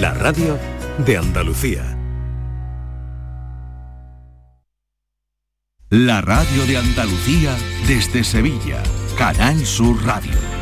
la radio de Andalucía. La radio de Andalucía desde Sevilla. Canal Sur Radio.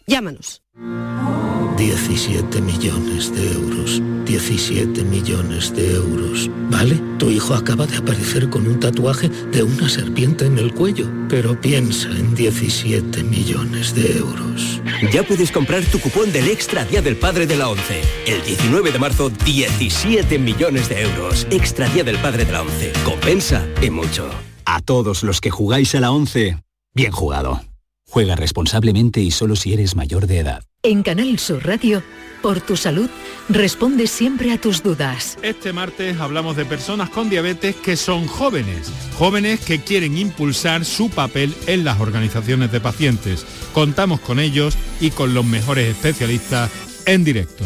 Llámanos. 17 millones de euros. 17 millones de euros. ¿Vale? Tu hijo acaba de aparecer con un tatuaje de una serpiente en el cuello. Pero piensa en 17 millones de euros. Ya puedes comprar tu cupón del Extra Día del Padre de la ONCE. El 19 de marzo, 17 millones de euros. Extra Día del Padre de la ONCE. Compensa y mucho. A todos los que jugáis a la ONCE, bien jugado. Juega responsablemente y solo si eres mayor de edad. En Canal Sur Radio, por tu salud, responde siempre a tus dudas. Este martes hablamos de personas con diabetes que son jóvenes, jóvenes que quieren impulsar su papel en las organizaciones de pacientes. Contamos con ellos y con los mejores especialistas en directo.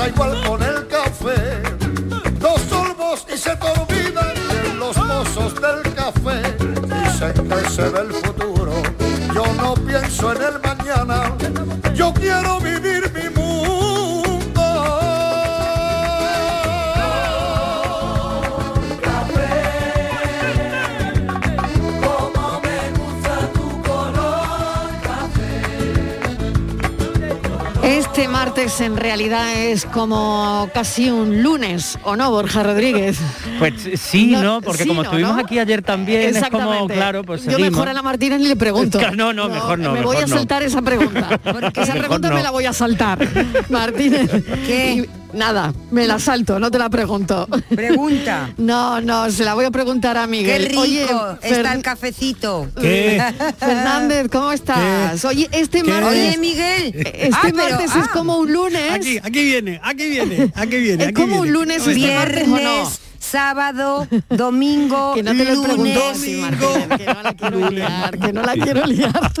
Pasa igual con el café. Dos sorbos y se te olvidan de los mozos del café. Dicen que se ve el futuro. Yo no pienso en el mañana. Martes en realidad es como casi un lunes, ¿o no, Borja Rodríguez? Pues sí, No, ¿no? Porque sí, como ¿no? estuvimos ¿no? aquí ayer también, es como, claro, pues Yo seguimos. mejor a la Martínez ni le pregunto. No, no, mejor no, Me voy a no. saltar esa pregunta. Porque esa Mejor pregunta no. me la voy a saltar. Martínez. ¿Qué? Nada, me la salto, no te la pregunto. Pregunta. No, no, se la voy a preguntar a Qué Miguel. rico Oye, está el cafecito. Fernández, ¿cómo estás? Oye, este ¿Qué? martes. Oye, Miguel. Este Ah, pero- martes es ah. como un lunes. Aquí, aquí viene, aquí viene, aquí viene. Es aquí como un lunes este martes o no. Viernes, sábado, domingo, Que no te lo lunes. que no la quiero liar, que no la quiero liar.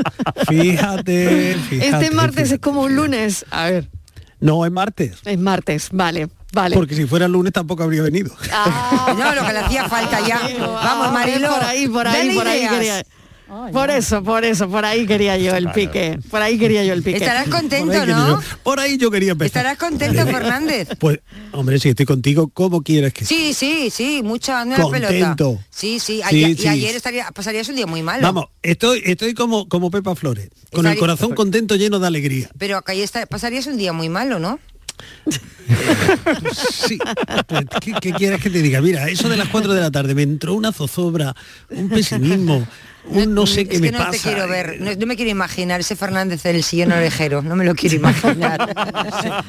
Fíjate, fíjate. Este martes fíjate. es como un lunes. A ver. No, es martes. Es martes, vale. Vale. Porque si fuera el lunes tampoco habría venido. No, lo que le hacía falta ya. Vamos, Mariló. Por ahí, por ahí, por ahí Por eso, por eso, por ahí quería yo el pique. Por ahí quería yo el pique. Estarás contento, Por ¿no? yo- por ahí yo quería empezar. Estarás contento, Fernández. Pues, hombre, si estoy contigo, ¿cómo quieres que Sí, sí, sí, mucho dando la pelota. Contento. Sí, sí, Sí, ayer- sí. y ayer estaría, pasarías un día muy malo. Vamos, estoy, estoy como, como Pepa Flores, con el corazón contento, lleno de alegría. Pero acá ya está, pasarías un día muy malo, ¿no? Sí, pues, ¿qué, qué quieres que te diga? Mira, eso de las 4 de la tarde me entró una zozobra, un pesimismo, un no sé qué es me que no pasa. te quiero ver, no, no me quiero imaginar ese Fernández del sillón orejero, no me lo quiero imaginar.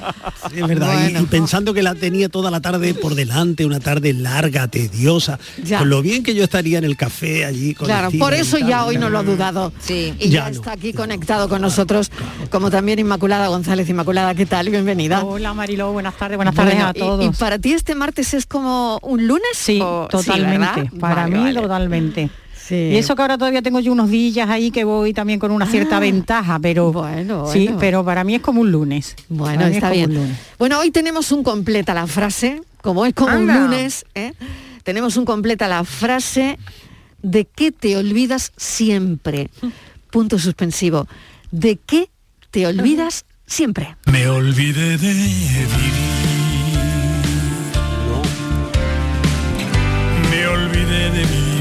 Es verdad, y- y, pensando que la tenía toda la tarde por delante, una tarde larga, tediosa, Ya. con lo bien que yo estaría en el café allí. Con Claro, por eso tal, ya hoy no lo ha dudado. Sí. Y ya, Ya no. está aquí conectado con nosotros, como también Inmaculada González. Inmaculada, ¿qué tal? Bienvenida. Hola Mariló, buenas tardes, buenas tardes Bueno, a todos. Y, para ti este martes es como un lunes? Sí, o- totalmente. para Vale, mí vale. totalmente. Sí. Y eso que ahora todavía tengo yo unos días ahí que voy también con una cierta Ah. ventaja, pero Bueno, sí, pero para mí es como un lunes. Bueno, está como un bien. lunes. Bueno, hoy tenemos un completa la frase, como es como Anda. un lunes, ¿eh? tenemos un completa la frase de qué te olvidas siempre. Punto suspensivo. ¿De qué te olvidas siempre? Me olvidé de vivir. Me olvidé de vivir.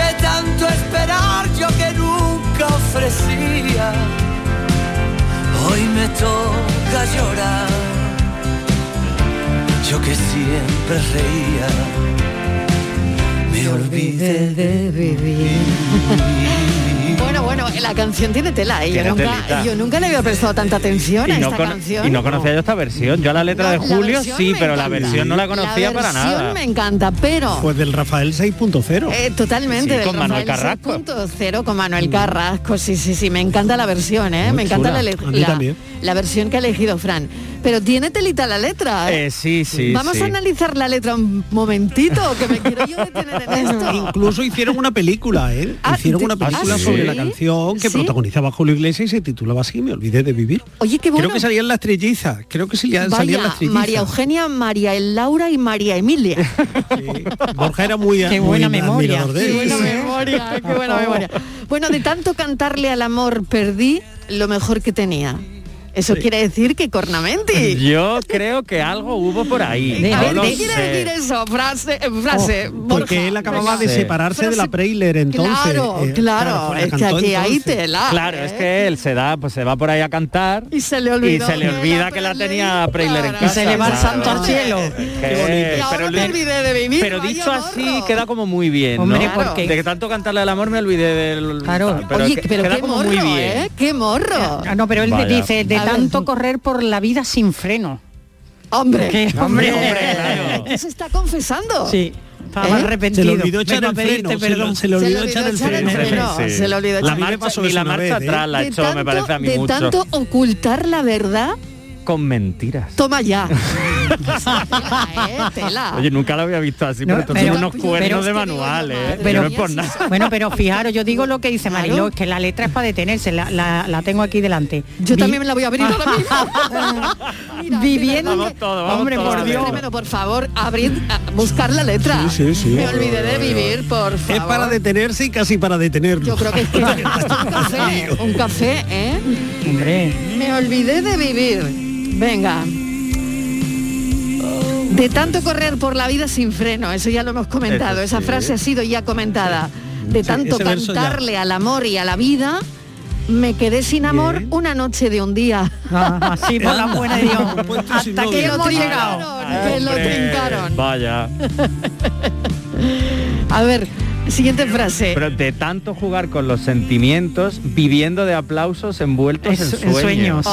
De tanto esperar yo que nunca ofrecía. Hoy me toca llorar. Yo que siempre reía. Me olvidé de vivir. La canción tiene tela, ¿eh? Yo Tiene nunca, telita. yo nunca le había prestado tanta atención a Y no, esta canción. y no conocía yo esta versión. Yo la letra de Julio versión sí, pero la versión no la conocía La para versión nada. me encanta, pero... Pues del Rafael 6.0. Eh, totalmente, Sí, del con Manuel Carrasco. 6.0 con Manuel Carrasco, sí, sí, sí, me encanta la versión, ¿eh? Muy me encanta la, a la- también. la versión que ha elegido Fran. Pero tiene telita la letra, ¿eh? Eh, sí, sí, Vamos sí. a analizar la letra un momentito, que me quiero yo detener en esto. Incluso hicieron una película, ¿eh? Ah, hicieron ¿te- una película ah, sí? sobre la canción que ¿Sí? protagonizaba Julio Iglesias y se titulaba así, Me olvidé de vivir. Oye, qué bueno. Creo que salían las trillizas, creo que salían, salían Vaya, las trillizas. María Eugenia, María El Laura y María Emilia. Borja era muy, Qué muy buena memoria. Qué buena memoria, qué buena memoria. Bueno, de tanto cantarle al amor perdí lo mejor que tenía. Eso quiere decir que cornamenti. Yo creo que algo hubo por ahí. No ver, lo ¿qué quiere sé. decir eso? Frase, eh, frase. Oh, Porque él acababa de separarse de la Prailer entonces. Claro, eh, claro, es que aquí hay tela. Claro, es que él se da, pues se va por ahí a cantar Y se le y olvidó. se le olvida que la tenía Prailer en Y casa. se le va el santo al cielo. Y pero, me le- olvidé de vivir. pero dicho morro. así queda como muy bien, Hombre, ¿no? porque- De que tanto cantarle al amor me olvidé del... Claro. pero Oye, que- pero queda qué como morro, muy bien. ¿eh? Qué morro. Ah, no, pero él Vaya. dice, de Tanto correr por la vida sin freno. Hombre, ¿Qué? Hombre, hombre, claro. ¿qué se está confesando? Sí, estaba ¿Eh? arrepentido. Se le olvidó echar el se le, perdón. se le olvidó echar el freno. Sí. Se le olvidó La echar marcha, eso la marcha vez, ¿eh? atrás la de hecho, me parece a mí de mucho. tanto ocultar la verdad, Con mentiras. toma ya. tela. Oye, nunca lo había visto así, No, pero pero- son unos pero- cuernos de manual, ¿eh? Pero, no es por nada. bueno, pero fijaros, yo digo lo que dice Claro. Mariló, es que la letra es para detenerse, la, la- la tengo aquí delante. Yo Vi- también me la voy a abrir ahora mismo. Viviendo, Vamos vamos hombre, por Dios. Tremendo, por favor, abrid, a- buscar la letra. Sí, sí, sí. Me olvidé de vivir, por favor. Es para detenerse y casi para detenerlo. Yo creo que es que un café, un café, ¿eh? Hombre, Me olvidé de vivir. Venga. De tanto correr por la vida sin freno, eso ya lo hemos comentado, esa sí. frase ha sido ya comentada. De tanto cantarle al amor y a la vida, me quedé sin amor una noche de un día. ah, así por la buena de Dios. Hasta que llegado. Trincaron, que lo trincaron. Vaya. A ver, siguiente frase. Pero de tanto jugar con los sentimientos, viviendo de aplausos envueltos Es- en en sueños. sueños.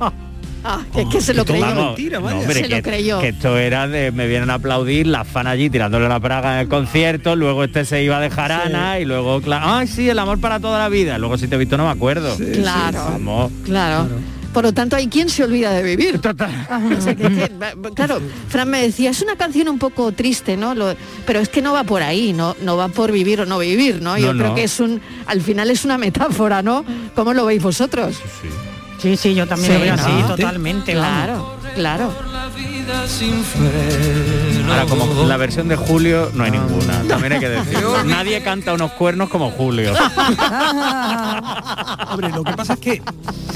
Oh, ah, que es que se lo creyó. Vamos. mentira, vaya. no, hombre, Se lo que, creyó. que esto era de me vienen a aplaudir, la fan allí tirándole la praga en el concierto, luego este se iba de jarana y luego, cla- ay sí, el amor para toda la vida. Luego si te he visto no me acuerdo. Claro. Vamos. Claro. Por lo tanto, hay quien se olvida de vivir. O sea, que- que- claro, Fran me decía, es una canción un poco triste, ¿no? Lo- pero es que no va por ahí, no, no va por vivir o no vivir, ¿no? Yo No, creo no. que es un, al final es una metáfora, ¿no? ¿Cómo lo veis vosotros? Sí, sí, yo también Sí, lo veo así, totalmente. vamos. Claro, claro. Ahora, como la versión de Julio no hay ninguna, también hay que decir. Nadie canta unos cuernos como Julio. Hombre, lo que pasa es que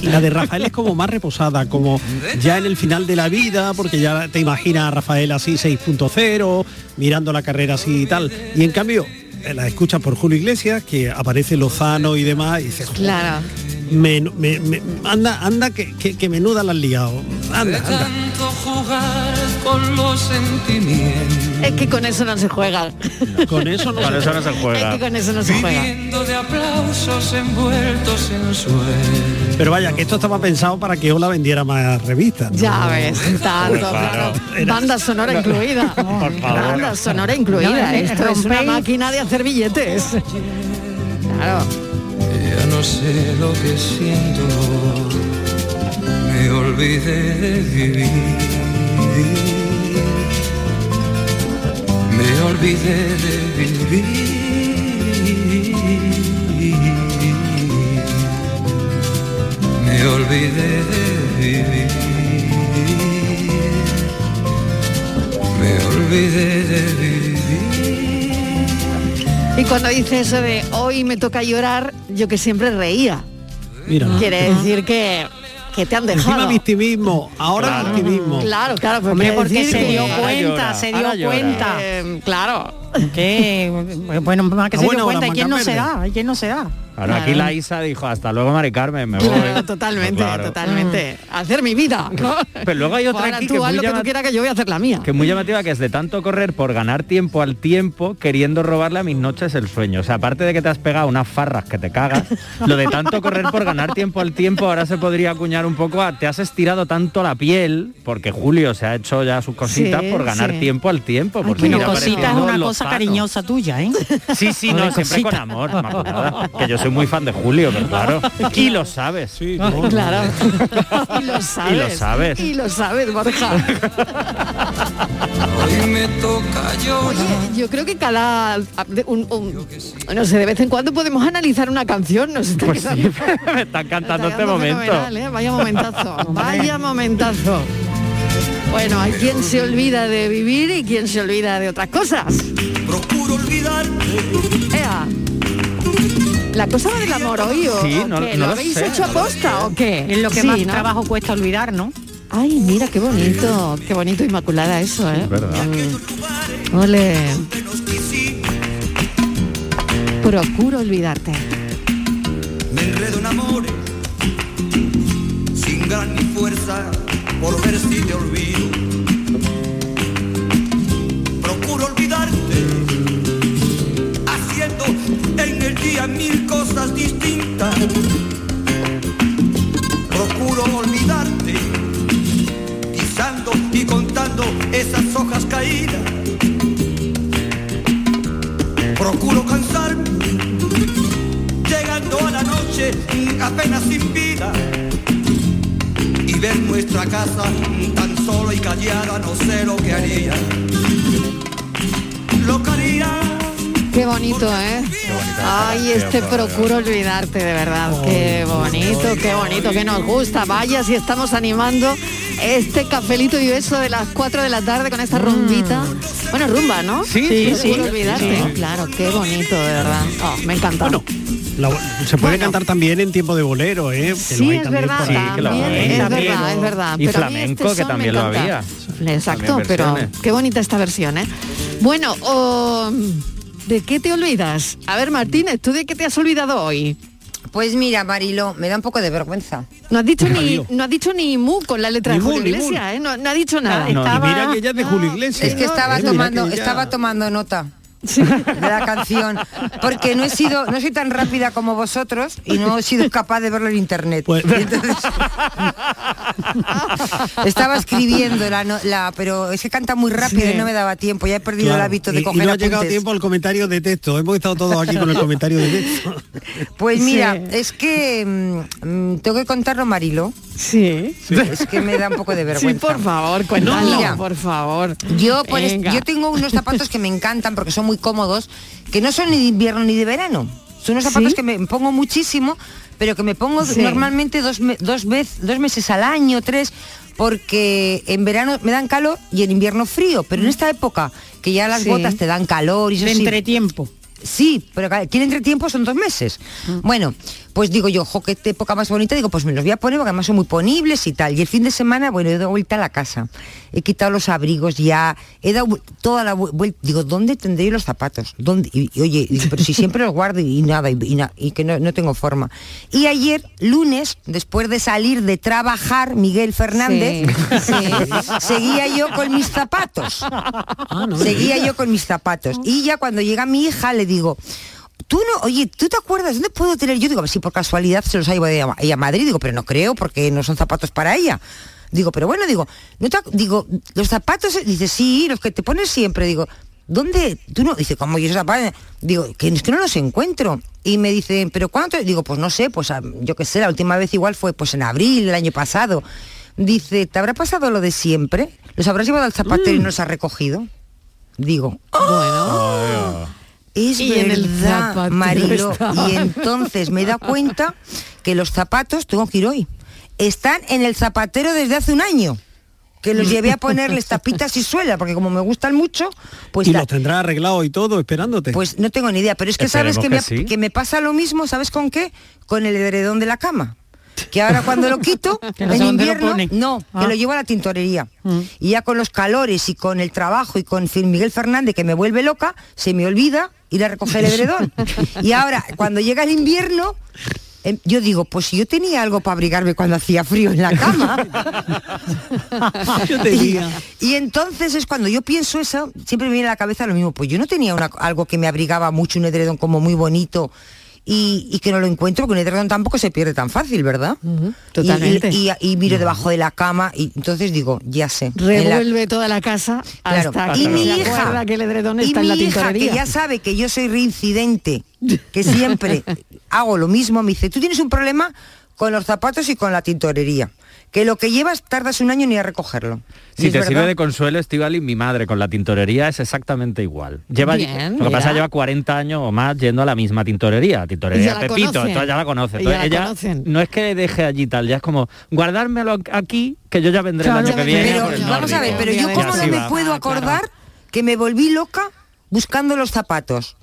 la de Rafael es como más reposada, como ya en el final de la vida, porque ya te imaginas a Rafael así 6.0, mirando la carrera así y tal. Y en cambio, la escuchas por Julio Iglesias, que aparece Lozano y demás, y dices, "Joder, Claro. Me- me- me- anda, anda, que, que, que menuda la has liado. Anda, anda. Tanto jugar con los sentimientos. Es que con eso no se juega. Con eso no Con se eso no se Es juega. que con eso no se juega. Viviendo de aplausos envueltos en sueños. Pero vaya, que esto estaba pensado para que Ola vendiera más revistas. ¿no? Ya ves, tanto, Claro. claro. Era- Banda sonora incluida. Por favor. Banda sonora incluida. No, eh, Esto es una máquina de hacer billetes. Claro. Ya no sé lo que siento. Me olvidé de vivir. Me olvidé de vivir. Me olvidé de vivir. Me olvidé cuando dice eso de hoy me toca llorar, yo que siempre reía. Mira, Quiere decir que, que te han encima dejado. victimismo, ahora Claro. victimismo. Claro, claro, pero Hombre, porque se dio cuenta, llora, se ahora dio cuenta. Eh, claro. Que, bueno, más que Ah, se bueno, dio cuenta, las ¿y quién no se da? ¿Y quién no se da? Ahora aquí la Isa dijo, hasta luego Mari Carmen, me voy. Claro, totalmente, Claro. totalmente. Hacer mi vida. ¿no? Pero luego hay otra Ahora aquí tú que haz muy lo que tú quieras que yo voy a hacer la mía. que es muy llamativa, que es de tanto correr por ganar tiempo al tiempo, queriendo robarle a mis noches el sueño. O sea, aparte de que te has pegado unas farras que te cagas, lo de tanto correr por ganar tiempo al tiempo, ahora se podría acuñar un poco a te has estirado tanto la piel, porque Julio se ha hecho ya sus cositas Sí, por ganar sí. tiempo al tiempo. Por Bueno, seguir cosita es una cosa Lozano. cariñosa tuya, ¿eh? Sí, sí, no, siempre con amor, que yo soy muy fan de Julio, pero claro. Y lo sabes. Sí, no, Claro. y lo sabes. Y lo sabes. Y lo sabes, Borja. Hoy me toca llorar. Oye, yo creo que cada un- un- no sé, de vez en cuando podemos analizar una canción, nos está Pues sí, me están cantando está este momento. ¿eh? Vaya momentazo, vaya momentazo. Bueno, hay quien se olvida de vivir y quien se olvida de otras cosas. Procuro olvidarte. Ea. La cosa va del amor hoy o, Sí, o no- qué? no ¿Lo lo habéis sé, hecho no aposta o qué? Es lo que Sí, más ¿no? trabajo cuesta olvidar, ¿no? Ay, mira qué bonito, qué bonito Inmaculada eso, ¿eh? Es verdad. Mm. Ole. Procuro olvidarte. Me enredo en amores sin ganas ni fuerza por ver si te olvido. Día mil cosas distintas. Procuro olvidarte pisando y contando esas hojas caídas. Procuro cansarme llegando a la noche apenas sin vida y en nuestra casa, tan solo y callada, no sé lo que haría. Qué bonito, ¿eh? Ay, este procuro olvidarte, de verdad. Qué bonito, qué bonito, que nos gusta. Vaya, si estamos animando este cafelito y beso de las 4 de la tarde con esta rumbita. Bueno, rumba, ¿no? Sí, sí, sí. Procuro olvidarte. Sí. Claro, qué bonito, de verdad. Oh, me encanta. La- se puede cantar también en tiempo de bolero, ¿eh? Que lo Sí, hay es verdad, es verdad, es verdad. Y Pero mí flamenco, este que también lo había. Exacto, También pero qué bonita esta versión, ¿eh? Bueno, o, ¿de qué te olvidas? A ver, Martínez, ¿tú de qué te has olvidado hoy? Pues mira, Marilo, me da un poco de vergüenza. No has dicho ni, no has dicho ni mu con la letra Ni de Julio. Iglesias, ¿eh? No, no ha dicho nada. No, y mira que ella es de Julio Iglesias. Es que estaba Eh, tomando, que ella- estaba tomando nota de la canción, porque no he sido, no soy tan rápida como vosotros y no he sido capaz de verlo en internet. Pues- entonces- estaba escribiendo la, no- la- pero es que canta muy rápido Sí. y no me daba tiempo. Ya he perdido el hábito de y- coger y no ha llegado tiempo al comentario de texto. Hemos estado todos aquí con el comentario de texto. Pues mira, Sí. es que mm, mm, tengo que contarlo, Marilo. Sí. Es que me da un poco de vergüenza. Sí, por favor, cuéntalo, Mira, por favor. Yo, por Venga. yo tengo unos zapatos que me encantan porque son muy cómodos, que no son ni de invierno ni de verano. Son unos zapatos ¿Sí? que me pongo muchísimo, pero que me pongo Sí. normalmente dos, dos, vez- dos meses al año, tres, porque en verano me dan calor y en invierno frío. Pero en esta época, que ya las Sí. botas te dan calor y eso De sí- entretiempo. Sí, pero ca- tiene entretiempo son dos meses. Bueno, pues digo yo, jo, qué época más bonita, digo, pues me los voy a poner porque además son muy ponibles y tal. Y el fin de semana, bueno, he dado vuelta a la casa. He quitado los abrigos ya, he dado toda la vuelta. Digo, ¿dónde tendré los zapatos? ¿Dónde? Y, y, oye, digo, pero si siempre los guardo y, nada, y, y na- y que no, no tengo forma. Y ayer, lunes, después de salir de trabajar, Miguel Fernández, seguía yo con mis zapatos. Seguía yo con mis zapatos. Y ya cuando llega mi hija le digo, tú no, oye, ¿tú te acuerdas dónde puedo tener? Yo digo, sí, por casualidad se los ha llevado ella, a Madrid. Digo, pero no creo porque no son zapatos para ella. Digo, pero bueno, digo, no te digo, los zapatos, dice, sí, los que te pones siempre. Digo, ¿dónde? Tú no, dice, ¿cómo yo esos zapatos? Digo, que es que no los encuentro. Y me dice, ¿pero cuánto? Digo, pues no sé, pues ah, yo qué sé, la última vez igual fue pues en abril, el año pasado. Dice, ¿te habrá pasado lo de siempre? ¿Los habrás llevado al zapatero y no los has recogido? Digo, bueno. Es Y en el verdad, zapatero Marilo. Y entonces me he dado cuenta que los zapatos, tengo que ir hoy, están en el zapatero desde hace un año. Que los llevé a ponerles tapitas y suela, porque como me gustan mucho, pues y los tendrá arreglado y todo, esperándote. pues no tengo ni idea. Pero es que sabes que me, que sí. que me pasa lo mismo, ¿sabes con qué? Con el edredón de la cama. Que ahora cuando lo quito, en lo invierno, no, Ah. que lo llevo a la tintorería. Y ya con los calores y con el trabajo y con Miguel Fernández que me vuelve loca, se me olvida ir a recoger el edredón. y ahora, cuando llega el invierno, em, yo digo, pues si yo tenía algo para abrigarme cuando hacía frío en la cama. Yo tenía. Y, y entonces es cuando yo pienso eso, siempre me viene a la cabeza lo mismo, pues yo no tenía una- algo que me abrigaba mucho, un edredón como muy bonito. Y, y que no lo encuentro, porque un edredón tampoco se pierde tan fácil, ¿verdad? Y- totalmente. Y, y- y miro debajo de la cama y entonces digo, ya sé. la- Revuelve toda la casa Claro. hasta que y mi se hija, que el edredón y está en la mi hija, tintorería. que ya sabe que yo soy reincidente, que siempre hago lo mismo, me dice, tú tienes un problema con los zapatos y con la tintorería, que lo que llevas tardas un año ni a recogerlo. Si te verdad. sirve de consuelo, Estivali, mi madre con la tintorería es exactamente igual. Lleva, Bien, lo que pasa mira. lleva 40 años o más yendo a la misma tintorería, tintorería Pepito, entonces ya la conoce. Y Entonces ya la ella conocen. no es que deje allí tal, ya es como guardármelo aquí, que yo ya vendré el año que viene. Pero el vamos a ver, nórdico". pero yo Y cómo no me puedo acordar que me volví loca buscando los zapatos.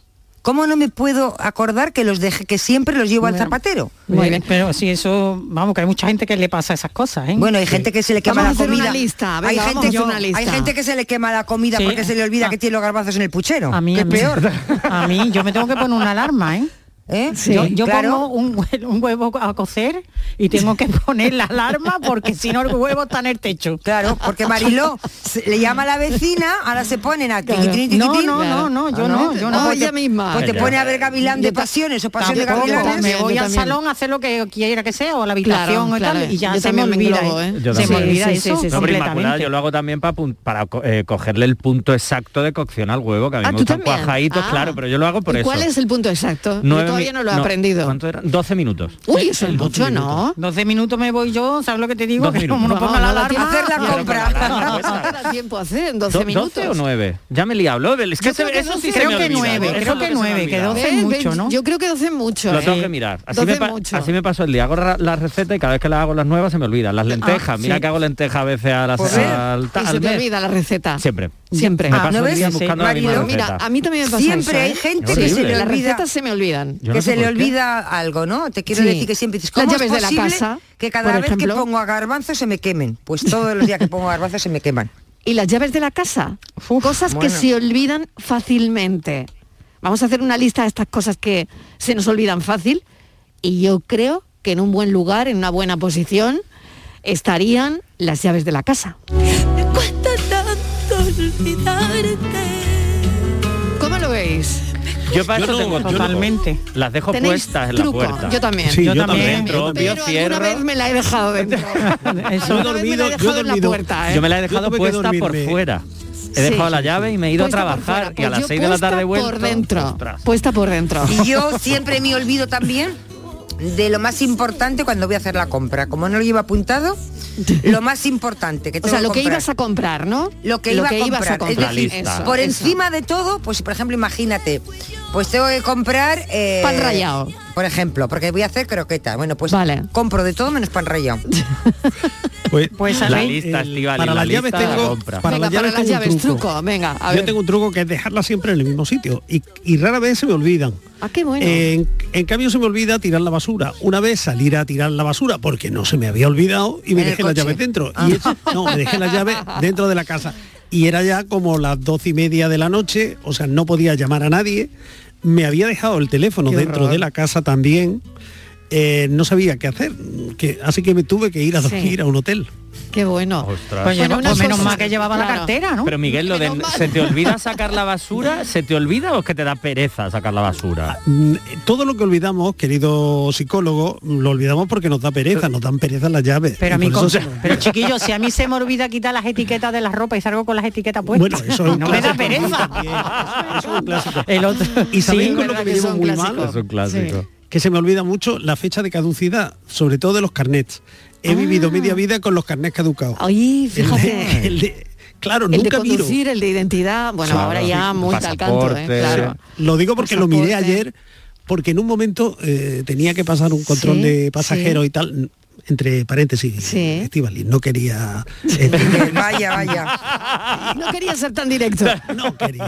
¿Cómo no me puedo acordar que los dejé, que siempre los llevo al zapatero? Bueno, pero si eso, vamos, que hay mucha gente que le pasa esas cosas, ¿eh? Bueno, hay gente que se le quema Vamos la comida. una lista, venga, hay, gente, a hacer una lista. hay gente que se le quema la comida Sí. porque se le olvida Ah. que tiene los garbazos en el puchero. A mí, que a es mí. peor. A mí, yo me tengo que poner una alarma, ¿eh? Sí, yo yo claro. pongo un, hue- un huevo a cocer y tengo que poner la alarma porque si no el huevo está en el techo. Claro, porque Mariló se- le llama a la vecina, ahora se ponen a tiquitín, tiquitín. No, no, no, no, yo Ah, no, yo no. Pues te- ella misma. Pues te pone a ver Gavilán de Pasiones o Pasión de Gavilanes. me voy al salón a hacer lo que quiera que sea o a la habitación Claro, o tal claro. y ya Yo se me me olvida, englobo, ¿eh? ¿eh? Yo se me olvida eso. No, pero Inmaculada, completamente. yo lo hago también para, eh, cogerle el punto exacto de cocción al huevo, que a mí Ah, me ¿tú gustan cuajaditos, Ah. claro, pero yo lo hago por ¿Y eso. ¿Cuál es el punto exacto? Todavía no lo he aprendido. ¿Cuánto eran? 12 minutos. Uy, eso es mucho, ¿no? 12 minutos me voy yo, ¿sabes lo que te digo? 12 Que como no ponga la No, no da alarma. hacer la ya. compra. No da tiempo a hacer en 12 Do- minutos. 12 o 9. Ya me he liado. Es que eso sí 12. se me Creo que olvida. nueve, Eso creo es lo que se me nueve, olvida. que 12 es mucho. ¿no? Yo creo que 12 es mucho. Lo tengo ¿eh? que mirar. Así 12 me, es pa- mucho. así me pasó el día. Hago ra- la receta y cada vez que la hago las nuevas se me olvidan. Las lentejas. Ah, Mira sí. que hago lentejas a veces a las, Pues al, y se te olvida la receta. Siempre. Siempre. Me Ah, paso ¿no el ves? día Sí, buscando la misma Marilo, receta. Mira, a mí también me pasa Siempre eso, hay ¿eh? gente Es que se le Las olvida recetas se me olvidan. Yo no que sé se le qué. olvida algo, ¿no? Te quiero Sí. decir que siempre dices, Las ¿cómo es llaves de la posible casa, que cada vez ejemplo. que pongo a garbanzos se me quemen? Pues todos los días que pongo garbanzos se me queman. Y las llaves de la casa, cosas que se olvidan fácilmente. Vamos a hacer una lista de estas cosas que se nos olvidan fácil y yo creo que en un buen lugar, en una buena posición, estarían las llaves de la casa. Cuesta tanto olvidarte. Yo para Yo eso no- tengo yo no- truco. Totalmente. Las dejo ¿Tenéis puestas en truco? la puerta. Yo también. Sí, Yo yo, también. Dentro, Pero vio cierro. alguna vez me la he dejado dentro. Eso. Yo he me la dormido, he yo he dejado en la dormido. puerta, ¿eh? Yo me la he Yo dejado tuve que puesta por fuera. He Sí. dejado la llave y me he ido a trabajar y a Pues las yo 6 de la tarde vuelto. por dentro. Ostras. Puesta por dentro. Y yo siempre me olvido también de lo más importante cuando voy a hacer la compra. Como no lo llevo apuntado, lo más importante que O tengo sea, lo que ibas a comprar, ¿no? lo que, iba, a ibas comprar. a comprar. Lista. Eso, por eso. encima de todo, pues por ejemplo, imagínate, pues tengo que comprar eh, Pan rallado. Por ejemplo, porque voy a hacer croquetas. Bueno, pues Vale. compro de todo menos pan rallado. Pues, Pues La ¿sabéis? lista, el- Estivali, para la las llaves la tengo para Venga, las llaves, para las tengo un llaves, truco. truco. Venga, a Yo ver. tengo un truco que es dejarla siempre en el mismo sitio y, y rara vez se me olvidan. Ah, qué bueno. En, en cambio se me olvida tirar la basura. Una vez salir a tirar la basura porque no se me había olvidado y me En dejé las llaves dentro. Y es- no, me dejé las llaves dentro de la casa. Y era ya como las doce y media de la noche, o sea, no podía llamar a nadie. Me había dejado el teléfono Qué dentro de la casa también. Eh, no sabía qué hacer, que, así que me tuve que ir a Sí. dormir a un hotel. Qué bueno. Ostras. Pues, una pues menos mal que llevaba la cartera, ¿no? Pero Miguel, lo de. ¿se te olvida sacar la basura? ¿Se te olvida o es que te da pereza sacar la basura? Mm, Todo lo que olvidamos, querido psicólogo, lo olvidamos porque nos da pereza, nos dan pereza las llaves. Pero a mí, con- se- pero si a mí se me olvida quitar las etiquetas de la ropa y salgo con las etiquetas puestas, Bueno, eso es no me da pereza. también. Eso es un clásico. El otro, ¿Y sabéis sí, con lo que me llevo muy mal? Es un clásico. Que se me olvida mucho la fecha de caducidad, sobre todo de los carnets. He Ah. vivido media vida con los carnets caducados. Oye, El fíjate. de- el de- claro, El de nunca miro. conducir, el de identidad, bueno, Claro, ahora ya muy al canto, ¿eh? Claro. Lo digo porque lo miré ayer, porque en un momento eh, tenía que pasar un control Sí, de pasajeros y tal, entre paréntesis, Sí. Estíbaliz, no quería... eh, vaya, vaya. No quería ser tan directo. no quería.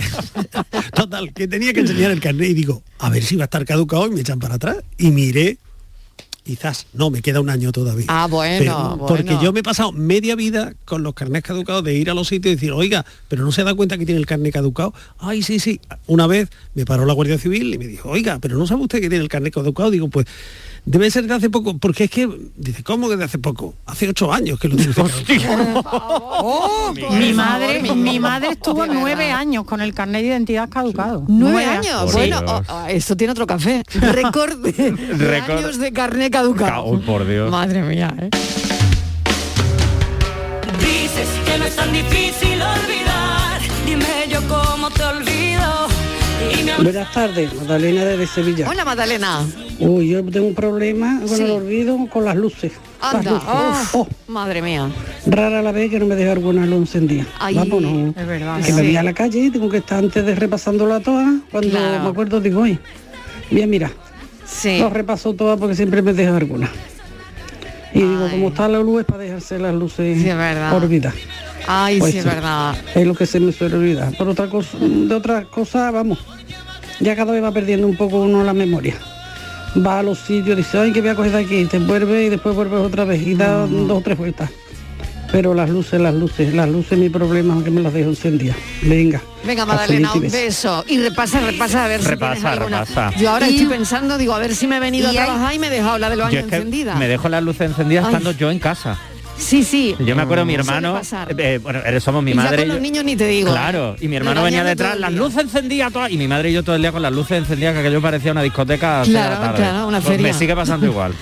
Total, que tenía que enseñar el carnet y digo, a ver si va a estar caducado y me echan para atrás. Y miré, quizás, no, me queda un año todavía. Ah, bueno, Pero- Porque yo me he pasado media vida con los carnets caducados de ir a los sitios y decir, oiga, pero no se da cuenta que tiene el carnet caducado. Ay, sí, sí. Una vez me paró la Guardia Civil y me dijo, oiga, pero no sabe usted que tiene el carnet caducado. Digo, pues debe ser de hace poco, porque es que, dice, ¿cómo que de hace poco? Hace ocho años que lo caducado. Oh, Mi madre, mi madre estuvo nueve años con el carnet de identidad caducado. Nueve años. Por Bueno, oh, oh, esto tiene otro café. Récord de, años de carné caducado. Por Dios. Madre mía, ¿eh? Dices que no es tan difícil olvidar. Dime yo cómo te olvido. Buenas tardes, Magdalena desde Sevilla. Hola, Magdalena. Uy, yo tengo un problema con Sí. el olvido con las luces. Las Anda. luces. Oh, Oh, Madre mía. rara la vez que no me deja alguna luz encendida. No. Es verdad. Que me voy a la calle y tengo que estar antes de repasándola toda. Cuando Claro. me acuerdo digo, oye, bien, mira, Sí. los repaso todas porque siempre me deja alguna. Y digo, como está la luz es para dejarse las luces Sí, olvidadas. Ay, Pues sí, es sí. verdad. Es lo que se me suele olvidar. Por otra cosa, de otra cosa, vamos, ya cada vez va perdiendo un poco uno la memoria. Va a los sitios, dice, ay, que voy a coger de aquí, te vuelve y después vuelves otra vez y da dos o tres vueltas. Pero las luces, las luces, las luces, mi problema es que me las dejo encendidas. Venga. Venga, Magdalena, un beso. Y repasa, repasa, a ver si Repasa, tienes alguna. repasa. Yo ahora Y- estoy pensando, digo, a ver si me he venido a hay- trabajar y me he dejado la de los años encendida. me dejo las luces encendidas Ay. estando yo en casa. Sí, sí. Yo me acuerdo mi hermano, pasar. eh, bueno, somos mi Y ya madre. con y los yo- niños ni te digo. Claro, y mi hermano venía detrás, las luces encendidas todas, y mi madre y yo todo el día con las luces encendidas, que aquello parecía una discoteca de la Claro, tarde. claro, una Pues feria. Me sigue pasando igual.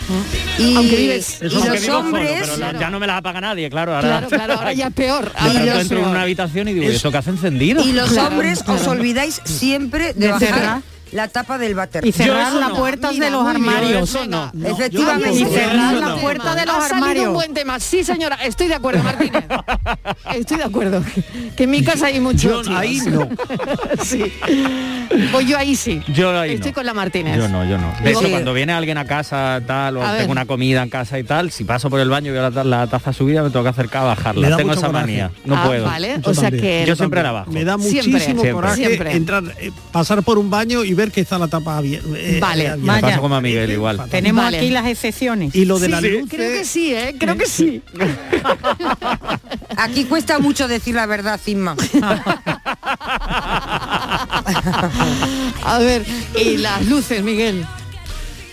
Y, Aunque vives- y Aunque los vivo solo, hombres, pero la- Claro. ya no me las apaga nadie, claro. Ahora, Claro, claro, ahora ya es peor. Ahora ya es entro en una habitación y digo, ¿y eso que hace encendido? y los Claro, hombres os claro. olvidáis siempre de, De bajar cerrar. La tapa del váter. Y cerrar las puertas de los armarios. Efectivamente. Y cerrar la puerta de los ha armarios. un buen tema. Sí, señora, estoy de acuerdo, Martínez. Estoy de acuerdo. Que en mi casa hay mucho. Yo ahí no. sí. Pues yo ahí sí. Yo ahí Estoy no. con la Martínez. Yo no, yo no. De hecho, cuando viene alguien a casa tal, o A ver. tengo una comida en casa y tal, si paso por el baño y veo la, la taza subida, me tengo que acercar a bajarla. Tengo esa coraje. manía. No Ah, puedo. vale. O sea que- Yo siempre la bajo. Me da muchísimo Siempre. coraje entrar, eh, pasar por un baño y ver que está la tapa abierta. eh, Vale, abierta. Pasa como a Miguel igual. Tenemos Vale. aquí las excepciones. Y lo de la Sí, luz. Creo que sí, ¿eh? Creo que sí. Aquí cuesta mucho decir la verdad, Cisma. A ver, y las luces, Miguel.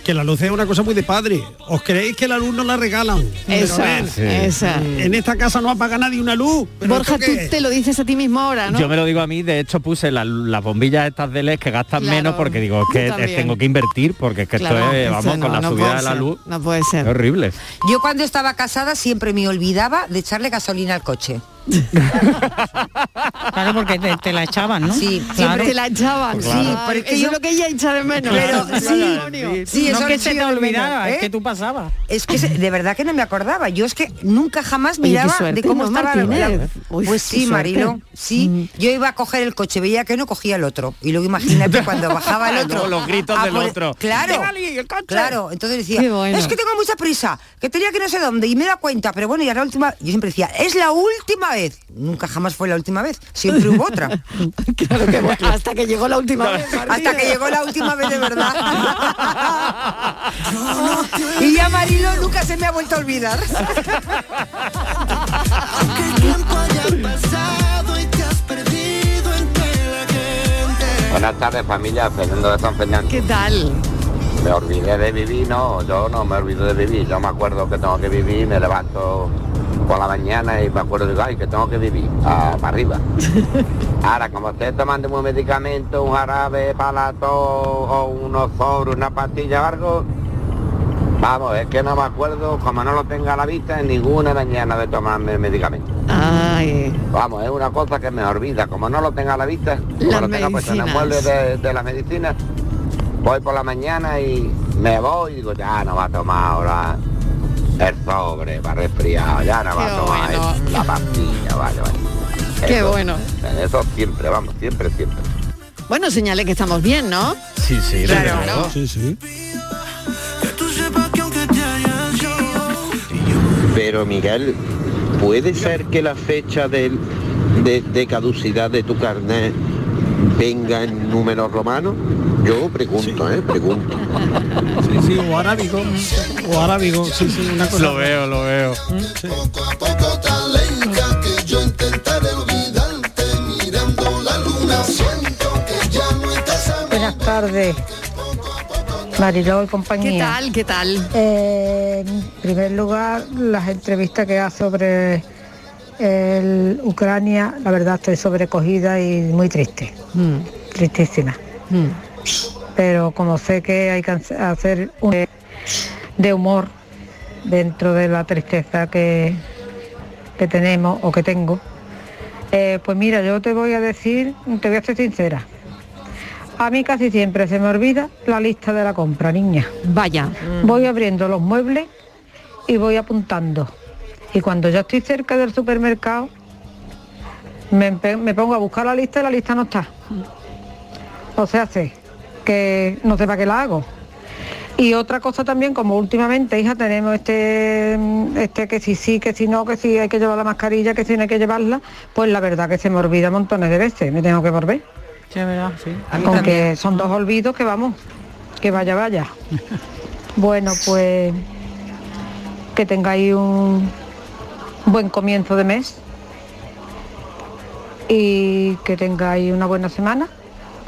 Que la luz es una cosa muy de padre. ¿Os creéis que la luz no la regalan? Pero Esa, esa. En esta casa no apaga nadie una luz. ¿Pero Borja, tú es? te lo dices a ti mismo ahora, ¿no? Yo me lo digo a mí, de hecho puse la- las bombillas estas de LED que gastan Claro, menos porque digo, es que también. tengo que invertir porque es que Claro, esto es, vamos, no, con la no subida de la ser, luz, No puede es ser. horrible. Yo cuando estaba casada siempre me olvidaba de echarle gasolina al coche. Claro, porque te, te la echaban, ¿no? Sí, Claro. Siempre te la echaban. Sí, Ay, pero es que eso yo- es lo que ella echa de menos. Pero Claro, sí, claro. sí, no eso que sí se te olvidara, ¿eh? es que tú pasabas. Es que se- de verdad que no me acordaba. Yo es que nunca jamás Oye, miraba suerte, de cómo ¿no, estaba la- Martínez? la- Uy, Pues sí. Marilo, sí. Mm. Yo iba a coger el coche, veía que no cogía el otro. Y luego imagínate cuando bajaba el otro. No, los gritos del por- otro. Claro. El coche. Claro, entonces decía, bueno. es que tengo mucha prisa, que tenía que no sé dónde, y me da cuenta, pero bueno, y ahora la última, yo siempre decía, es la última vez. Nunca jamás fue la última vez, siempre hubo otra. Claro que bueno, hasta que llegó la última vez. Hasta que llegó la última vez de verdad. y ya Marilo nunca se me ha vuelto a olvidar. Buenas tardes familia, Fernando de San Fernando. ¿Qué tal? Me olvidé de vivir, no, yo no me olvido de vivir, yo me acuerdo que tengo que vivir, me levanto por la mañana y me acuerdo digo, ay, que tengo que vivir, ah, para arriba. Ahora, como esté tomando un medicamento, un jarabe para la tos, o unos sobres, una pastilla o algo, vamos, es que no me acuerdo, como no lo tenga a la vista, en ninguna mañana de tomarme medicamento. Ay, Vamos, es una cosa que me olvida, como no lo tenga a la vista, como Las lo tenga puesto en el mueble de, de las medicinas, voy por la mañana y me voy y digo, ya no va a tomar ahora el sobre, va resfriado, ya no va a tomar bueno. la pastilla, vaya, vaya. Qué Eso- bueno. Eso siempre, vamos, siempre, siempre. bueno, señale que estamos bien, ¿no? Sí, sí, Claro. Sí, sí. Pero Miguel, ¿puede ser que la fecha del- de, de caducidad de tu carnet venga en números romanos? Yo pregunto, ¿eh? Pregunto. Sí, sí, o arábigo. O arábigo, sí, sí, una cosa. Lo veo, lo veo. Sí. poco tan lenta que yo intentaré olvidarte mirando la luna siento que ya no estás a Buenas tardes, Mariló y compañía. ¿Qué tal? ¿Qué tal? Eh, en primer lugar, las entrevistas que hace sobre el Ucrania, la verdad estoy sobrecogida y muy triste, Mm, tristísima. mm. Pero como sé que hay que hacer un de humor dentro de la tristeza que, que tenemos o que tengo, eh, pues mira, yo te voy a decir, te voy a ser sincera. A mí casi siempre se me olvida la lista de la compra, niña. Vaya. Voy abriendo los muebles y voy apuntando. Y cuando ya estoy cerca del supermercado, me, me pongo a buscar la lista y la lista no está. O sea, sé que no sé para qué la hago. Y otra cosa también, como últimamente, hija, tenemos este, este que si sí, que si no, que si hay que llevar la mascarilla, que si no hay que llevarla, pues la verdad que se me olvida montones de veces, me tengo que volver. Sí, verdad, sí. Aunque son dos olvidos que vamos, que vaya, vaya. Bueno, pues que tengáis un buen comienzo de mes y que tengáis una buena semana,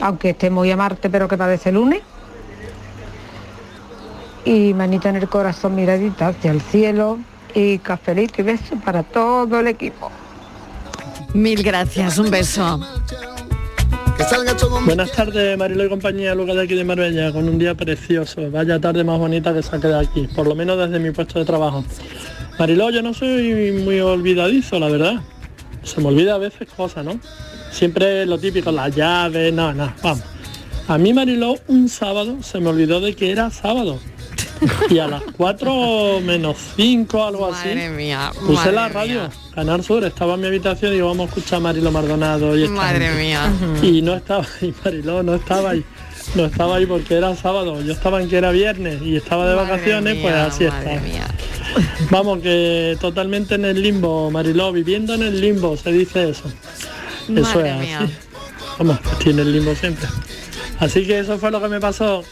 aunque esté muy a Marte, pero que parece lunes. Y manita en el corazón, miradita hacia el cielo y cafelito y besos para todo el equipo. Mil gracias, un beso. Buenas tardes, Marilo y compañía, Lucas de aquí de Marbella, con un día precioso. Vaya tarde más bonita que saqué de aquí, por lo menos desde mi puesto de trabajo. Mariló, yo no soy muy olvidadizo, la verdad. Se me olvida a veces cosas, ¿no? Siempre lo típico, las llaves, no, no, vamos. A mí, Mariló, un sábado se me olvidó de que era sábado. Y a las 4 menos 5, algo así, Madre mía, puse la radio, Canal Sur, estaba en mi habitación y digo, vamos a escuchar a Marilo Mardonado. Y Madre gente. mía. Y no estaba ahí, Mariló, no estaba ahí. No estaba ahí porque era sábado, yo estaba en que era viernes y estaba de Madre vacaciones, pues mía, así madre está. Vamos, que totalmente en el limbo, Mariló, viviendo en el limbo, se dice eso. Eso Madre es mía. así. Vamos, estoy en el limbo siempre. Así que eso fue lo que me pasó.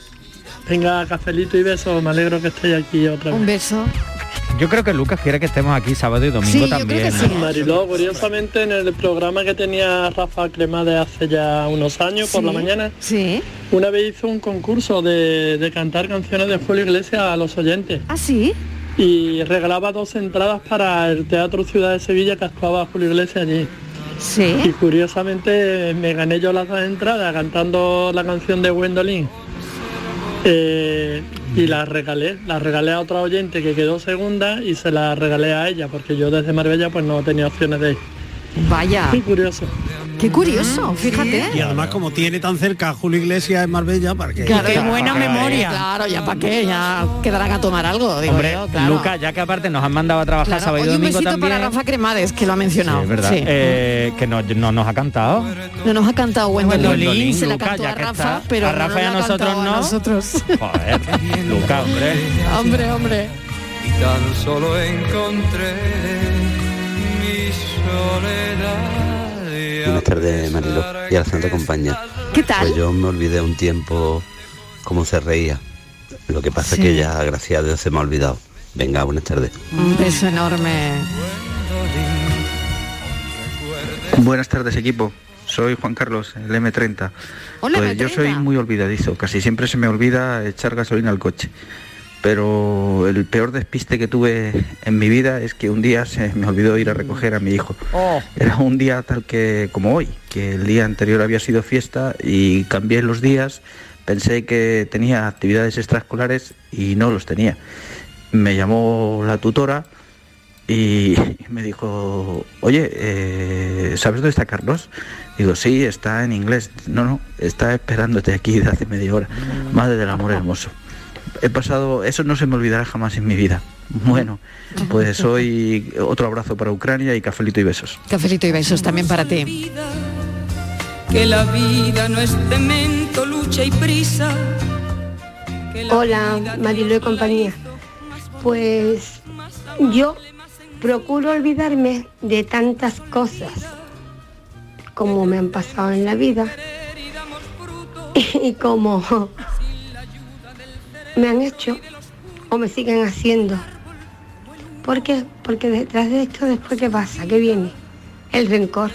Venga, cafelito y besos, me alegro que estéis aquí otra vez. Un beso. Yo creo que Lucas quiere que estemos aquí sábado y domingo también. ¿no? Mariló, curiosamente en el programa que tenía Rafa Cremade hace ya unos años por la Sí, mañana, sí. una vez hizo un concurso de, de cantar canciones de Julio Iglesias a los oyentes. ¿Ah, sí? Y regalaba dos entradas para el Teatro Ciudad de Sevilla que actuaba Julio Iglesias allí. Sí. Y curiosamente me gané yo las dos entradas cantando la canción de Gwendolyn. Eh, y la regalé, la regalé a otra oyente que quedó segunda y se la regalé a ella porque yo desde Marbella pues no tenía opciones de ir. Vaya. Qué curioso. Qué curioso, fíjate. Y además como tiene tan cerca a Julio Iglesias en Marbella, para que... Claro, qué buena memoria. Claro, ya para qué, ya quedarán a tomar algo, digo Hombre, yo, claro. Lucas, ya que aparte nos han mandado a trabajar Claro. sábado y Oye, un domingo besito también. para Rafa Cremades, que lo ha mencionado. Sí, es verdad. Sí. Eh, que no, no nos ha cantado. No nos ha cantado Gwendolyn, se la Lucas, cantó ya a que Rafa, está. pero A no Rafa nos y a nosotros a no. nosotros. Joder, Lucas, hombre. hombre, hombre. y tan solo encontré mi soledad. y Buenas tardes, Marilo y a la Santa Compañía. ¿Qué tal? Pues yo me olvidé un tiempo cómo se reía. Lo que pasa Sí. es que ya, gracias a Dios, se me ha olvidado. Venga, buenas tardes. Un beso enorme. Buenas tardes equipo, soy Juan Carlos, el M30. Hola, pues yo M30. soy muy olvidadizo, casi siempre se me olvida echar gasolina al coche. Pero el peor despiste que tuve en mi vida es que un día se me olvidó ir a recoger a mi hijo. Era un día tal que como hoy, que el día anterior había sido fiesta y cambié los días, pensé que tenía actividades extraescolares y no los tenía. Me llamó la tutora y me dijo, oye, eh, ¿sabes dónde está Carlos? Digo, sí, está en inglés. No, no, está esperándote aquí de hace media hora. Madre del amor hermoso. He pasado, eso no se me olvidará jamás en mi vida. Bueno, pues hoy otro abrazo para Ucrania y cafelito y besos. Cafelito y besos también para ti. Que la vida no es cemento, lucha y prisa. Hola, Marilo y compañía. Pues yo procuro olvidarme de tantas cosas como me han pasado en la vida y como me han hecho o me siguen haciendo. ¿Por qué? Porque detrás de esto después qué pasa, ¿qué viene? El rencor.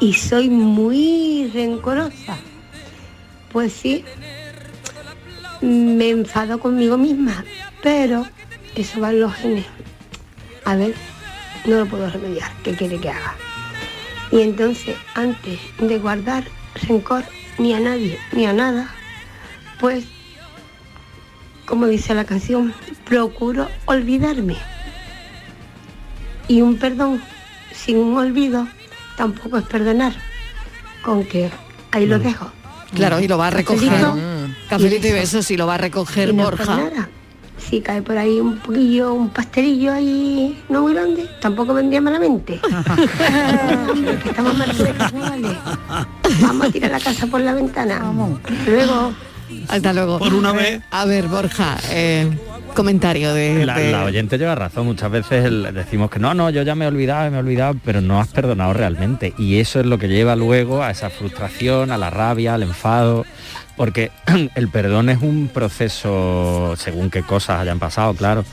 Y soy muy rencorosa. Pues sí, me enfado conmigo misma, pero eso va en los genes. A ver, no lo puedo remediar, ¿qué quiere que haga? Y entonces, antes de guardar rencor ni a nadie ni a nada, pues, como dice la canción, procuro olvidarme. Y un perdón sin un olvido tampoco es perdonar. Con que ahí lo dejo. Claro, y lo va a recoger. Cafelito Cafelito y besos. besos y lo va a recoger no Borja. nada. Si cae por ahí un poquillo, un pastelillo ahí no muy grande, tampoco vendría malamente. Hombre, que estamos mal carnavales. Vamos a tirar la casa por la ventana. Luego. Hasta luego. Por una vez. A ver, Borja, eh, comentario de... La, de- la oyente lleva razón, muchas veces el- decimos que no, no, yo ya me he olvidado, me he olvidado, pero no has perdonado realmente. Y eso es lo que lleva luego a esa frustración, a la rabia, al enfado, porque el perdón es un proceso, según qué cosas hayan pasado, claro,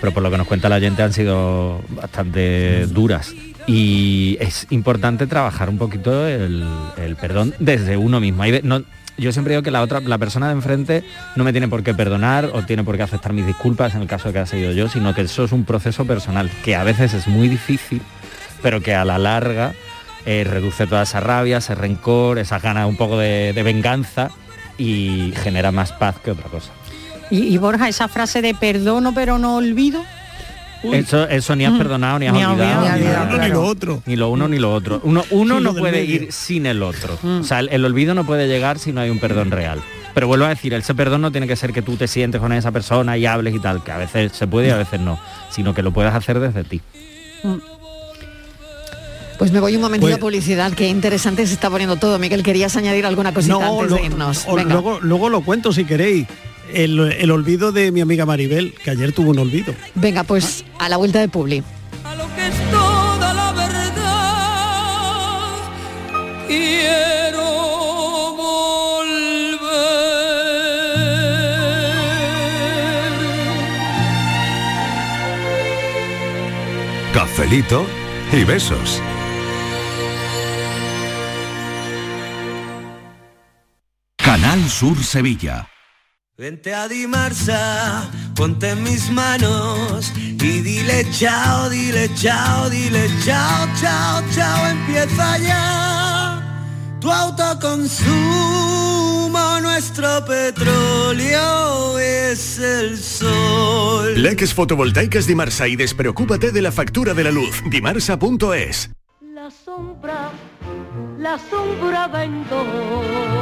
pero por lo que nos cuenta la oyente han sido bastante duras. Y es importante trabajar un poquito el, el perdón desde uno mismo. Hay no- yo siempre digo que la otra, la persona de enfrente no me tiene por qué perdonar o tiene por qué aceptar mis disculpas en el caso de que haya sido yo, sino que eso es un proceso personal, que a veces es muy difícil, pero que a la larga eh, reduce toda esa rabia, ese rencor, esa gana un poco de, venganza y genera más paz que otra cosa. Y Borja, esa frase de perdono pero no olvido, Eso, eso ni has Mm. perdonado ni has Ni olvidado. olvidado, Ni lo uno ni lo otro. Ni lo uno ni lo otro. Uno, uno no puede medio. ir sin el otro. O sea, el, el olvido no puede llegar si no hay un perdón real. Pero vuelvo a decir, ese perdón no tiene que ser que tú te sientes con esa persona y hables y tal, que a veces se puede y a veces no, sino que lo puedas hacer desde ti. Pues me voy un momentito Pues- a publicidad, qué interesante se está poniendo todo. Miguel, ¿querías añadir alguna cosita antes lo- de irnos? o- luego, luego lo cuento si queréis. El, el olvido de mi amiga Maribel, que ayer tuvo un olvido. Venga, pues a la vuelta de Publi. toda la verdad. Quiero volver. Cafelito y besos. Canal Sur Sevilla. Vente a Dimarsa, ponte en mis manos y dile chao, dile chao, dile chao, chao, chao, empieza ya tu autoconsumo, nuestro petróleo es el sol. Leques fotovoltaicas Dimarsa y despreocúpate de la factura de la luz. Dimarsa.es. La sombra, la sombra vento.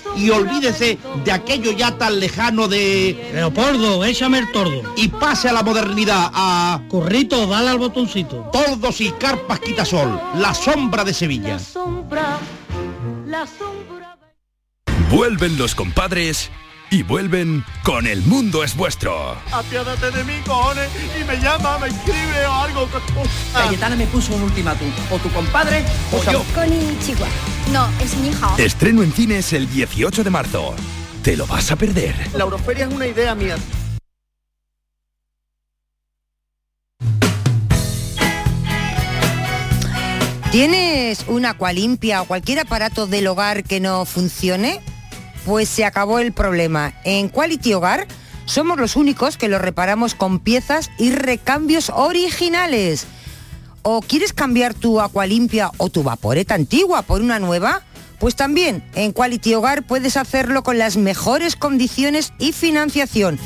Y olvídese de aquello ya tan lejano de... Leopoldo, échame el tordo. Y pase a la modernidad, a... Corrito, dale al botoncito. Tordos y carpas quitasol, la sombra de Sevilla. sombra, la sombra. Vuelven los compadres y vuelven con El Mundo es Vuestro. Apiádate de mí, cojones, y me llama, me escribe o algo. Cayetana me puso un ultimátum. O tu compadre o yo. Konnichiwa. No, es mi hija. Estreno en cines el 18 de marzo. Te lo vas a perder. La Euroferia es una idea mía. ¿Tienes una limpia o cualquier aparato del hogar que no funcione? Pues se acabó el problema. En Quality Hogar somos los únicos que lo reparamos con piezas y recambios originales. ¿O quieres cambiar tu Aqualimpia o tu vaporeta antigua por una nueva? Pues también en Quality Hogar puedes hacerlo con las mejores condiciones y financiación.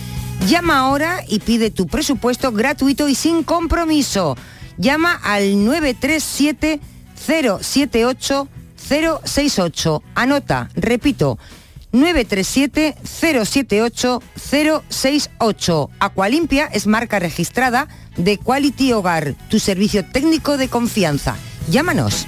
Llama ahora y pide tu presupuesto gratuito y sin compromiso. Llama al 937 078 068. Anota, repito, 937 078 068. Aqualimpia es marca registrada de Quality Hogar, tu servicio técnico de confianza. Llámanos.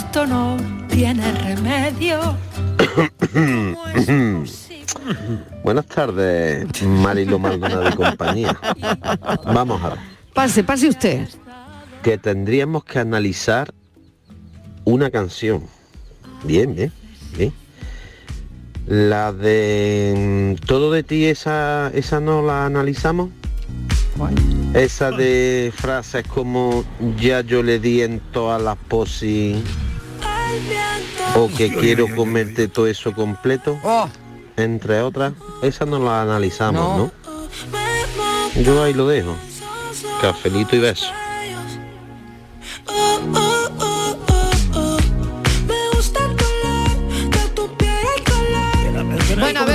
Esto no tiene remedio. Buenas tardes, Marilo Maldonado y compañía. Vamos a ver, Pase, pase usted. que tendríamos que analizar una canción. Bien, bien, bien. La de mm, Todo de ti, esa, esa no la analizamos. Esa de frases como ya yo le di en todas las posis o que quiero comerte todo eso completo, entre otras, esa no la analizamos, ¿no? Yo ahí lo dejo. Cafelito y beso.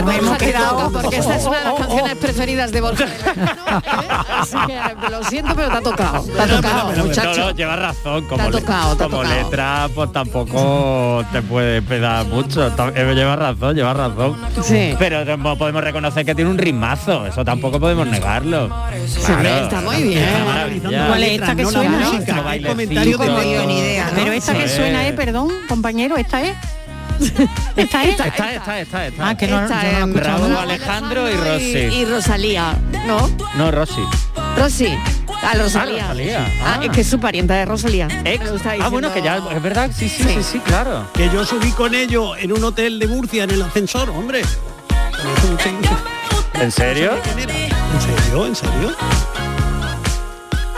Nos hemos quedado- toca, porque esta es una de las canciones preferidas de Borja. Así que lo siento, pero te ha tocado. Te ha tocado, muchacho. No, no, llevas razón, como, Te ha le- tocado, te ha como tocado. letra pues tampoco te puede pedar mucho. Eh, Llevas razón, llevas razón. Sí. Pero podemos reconocer que tiene un ritmazo, eso tampoco podemos negarlo. está muy bien. ¿Cuál es esta que suena? Pero esta que suena es, perdón, compañero, esta es. ¿Esta es? Esta, esta, esta, esta. Ah, que no, Esta yo no la Raúl. Alejandro y Rosy. Y, y Rosalía, ¿no? No, Rosy. Rosy. A Rosalía. Ah, Rosalía. Ah, es que es su parienta de Rosalía. Ex. Ah, bueno, que ya es verdad, sí, sí, sí, sí, claro. Que yo subí con ellos en un hotel de Murcia en el ascensor, hombre. ¿En serio? ¿En serio? ¿En serio?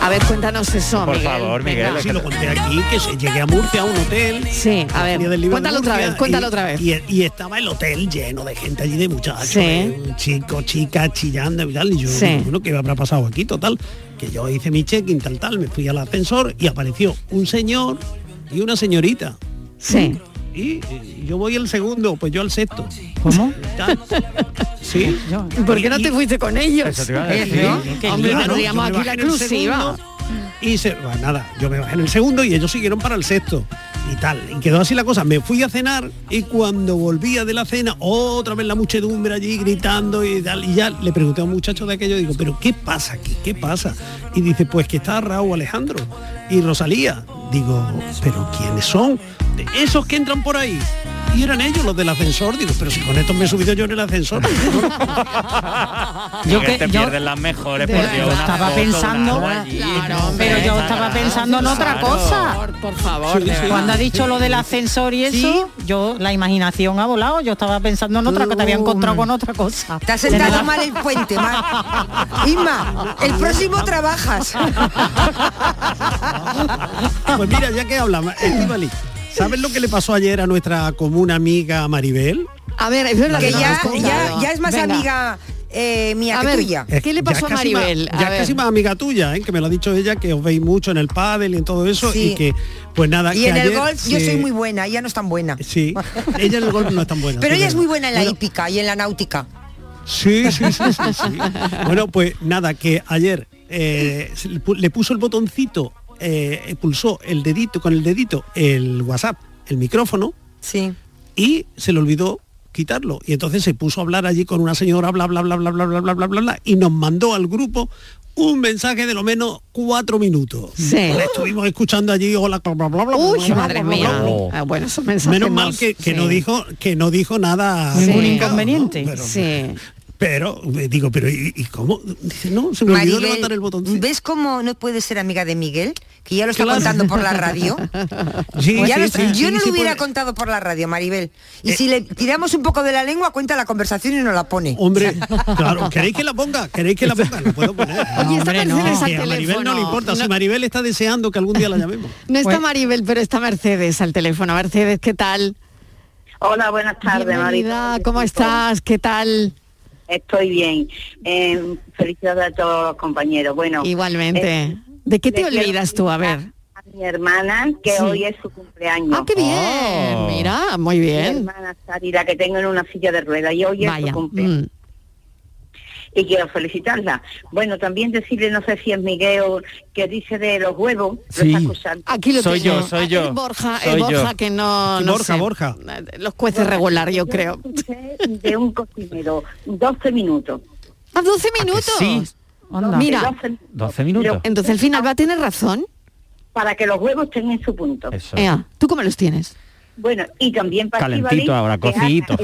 A ver, cuéntanos eso, Por Miguel. favor, Venga. Miguel, Sí, lo conté aquí, que se- llegué a Murcia a un hotel. Sí, a ver, cuéntalo otra vez, cuéntalo y- otra vez. Y, y estaba el hotel lleno de gente allí, de muchachos, Sí. de chicos, chicas, chillando y tal. Y yo, Sí. bueno, ¿qué habrá pasado aquí? Total, que yo hice mi check-in, tal, tal, me fui al ascensor y apareció un señor y una señorita. Sí. Y, y yo voy al segundo, pues yo al sexto. ¿Cómo? Sí. ¿Y por qué no te fuiste con ellos? Eso te iba a decir. ¿no? Qué Hombre, lío, ¿no? tendríamos Yo me aquí la bajé en el exclusiva. segundo Y se, nada, yo me bajé en el segundo y ellos siguieron para el sexto y tal. Y quedó así la cosa. Me fui a cenar y cuando volvía de la cena, otra vez la muchedumbre allí gritando y tal. Y ya le pregunté a un muchacho de aquello, digo, pero ¿qué pasa aquí? ¿Qué pasa? Y dice, pues que está Raúl Alejandro y Rosalía. Digo, pero ¿quiénes son? Esos que entran por ahí. Y eran ellos los del ascensor. Digo, pero si con estos me he subido yo en el ascensor. Yo que que- te yo- pierden las mejores, por Dios. estaba foto, pensando-. Pero yo estaba pensando en otra Claro. cosa. Por favor. Cuando ha dicho lo del ascensor y eso, yo la imaginación ha volado. Yo estaba pensando en otra que te había encontrado con otra cosa. Te has sentado mal el puente, Mar. Isma, el próximo trabajas. Pues mira, ya que hablamos, ¿sabes lo que le pasó ayer a nuestra común amiga Maribel? A ver, es verdad que ya, es más Venga. amiga eh, mía A que ver, tuya. ¿Qué le pasó es a Maribel? A ya es ver. casi más amiga tuya, ¿eh? que me lo ha dicho ella, que os veis mucho en el pádel y en todo eso, Sí. y que, pues nada, Y que en el golf yo soy muy buena, ella no es tan buena. Sí, ella en el golf no es tan buena. Pero ella es muy buena en la Bueno, hípica y en la náutica. Sí, sí, sí, sí, sí. Bueno, pues nada, que ayer eh, le puso el botoncito, eh, pulsó el dedito con el dedito el WhatsApp, el micrófono, sí. y se le olvidó quitarlo. Y entonces se puso a hablar allí con una señora, bla, bla, bla, bla, bla, bla, bla, bla, bla, bla, y nos mandó al grupo un mensaje de lo menos cuatro minutos. Sí. Le estuvimos escuchando allí, hola, bla, bla, bla, bla, Uy, bla, bla, madre bla, bla, mía. bla. Ah, bueno, esos mensajes Menos mal que, que sí. no dijo que no dijo nada Sí. Ningún ¿no? inconveniente. Pero, Sí. Pero, eh, digo, pero ¿y, y cómo? Dice, no, se me olvidó Maribel, levantar el botoncito. ¿ves cómo no puede ser amiga de Miguel? Que ya lo está Claro. contando por la radio. Sí, Ya sí, lo- sí, yo sí, no sí, lo hubiera porque- contado por la radio, Maribel. Y Eh, si le tiramos un poco de la lengua, cuenta la conversación y nos la pone. Hombre, claro, ¿queréis que la ponga? ¿Queréis que la ponga? La puedo poner. Oye, está hombre, no. Al a Maribel le importa. Si Maribel está deseando que algún día la llamemos. No está Pues- Maribel, pero está Mercedes al teléfono. Mercedes, ¿qué tal? Hola, buenas tardes, Bienvenida, Marita. ¿cómo estás? ¿Qué tal? Estoy bien. Eh, felicidades a todos los compañeros. Bueno, Igualmente. eh, ¿De qué te olvidas tú? A ver. a mi hermana, que Sí. hoy es su cumpleaños. Ah, qué bien. Oh. Mira, muy Mi bien. hermana Sari, la que tengo en una silla de ruedas, y hoy es Vaya. su cumpleaños. mm. Y quiero felicitarla. Bueno, también decirle, no sé si es Miguel, que dice de los huevos, Sí. lo está escuchando. Aquí lo Soy tengo. yo, soy Aquí yo. Borja, Soy el Borja yo. que no, Borja, sé. Borja. Los jueces regular, yo creo. De un cocinero, 12 minutos. A 12 minutos. sí? Mira, 12 minutos. 12 minutos. entonces al final va a tener razón. Para que los huevos estén en su punto. Eso. Ea, ¿Tú cómo los tienes? Bueno, y también para Calentito ahora, cocidito.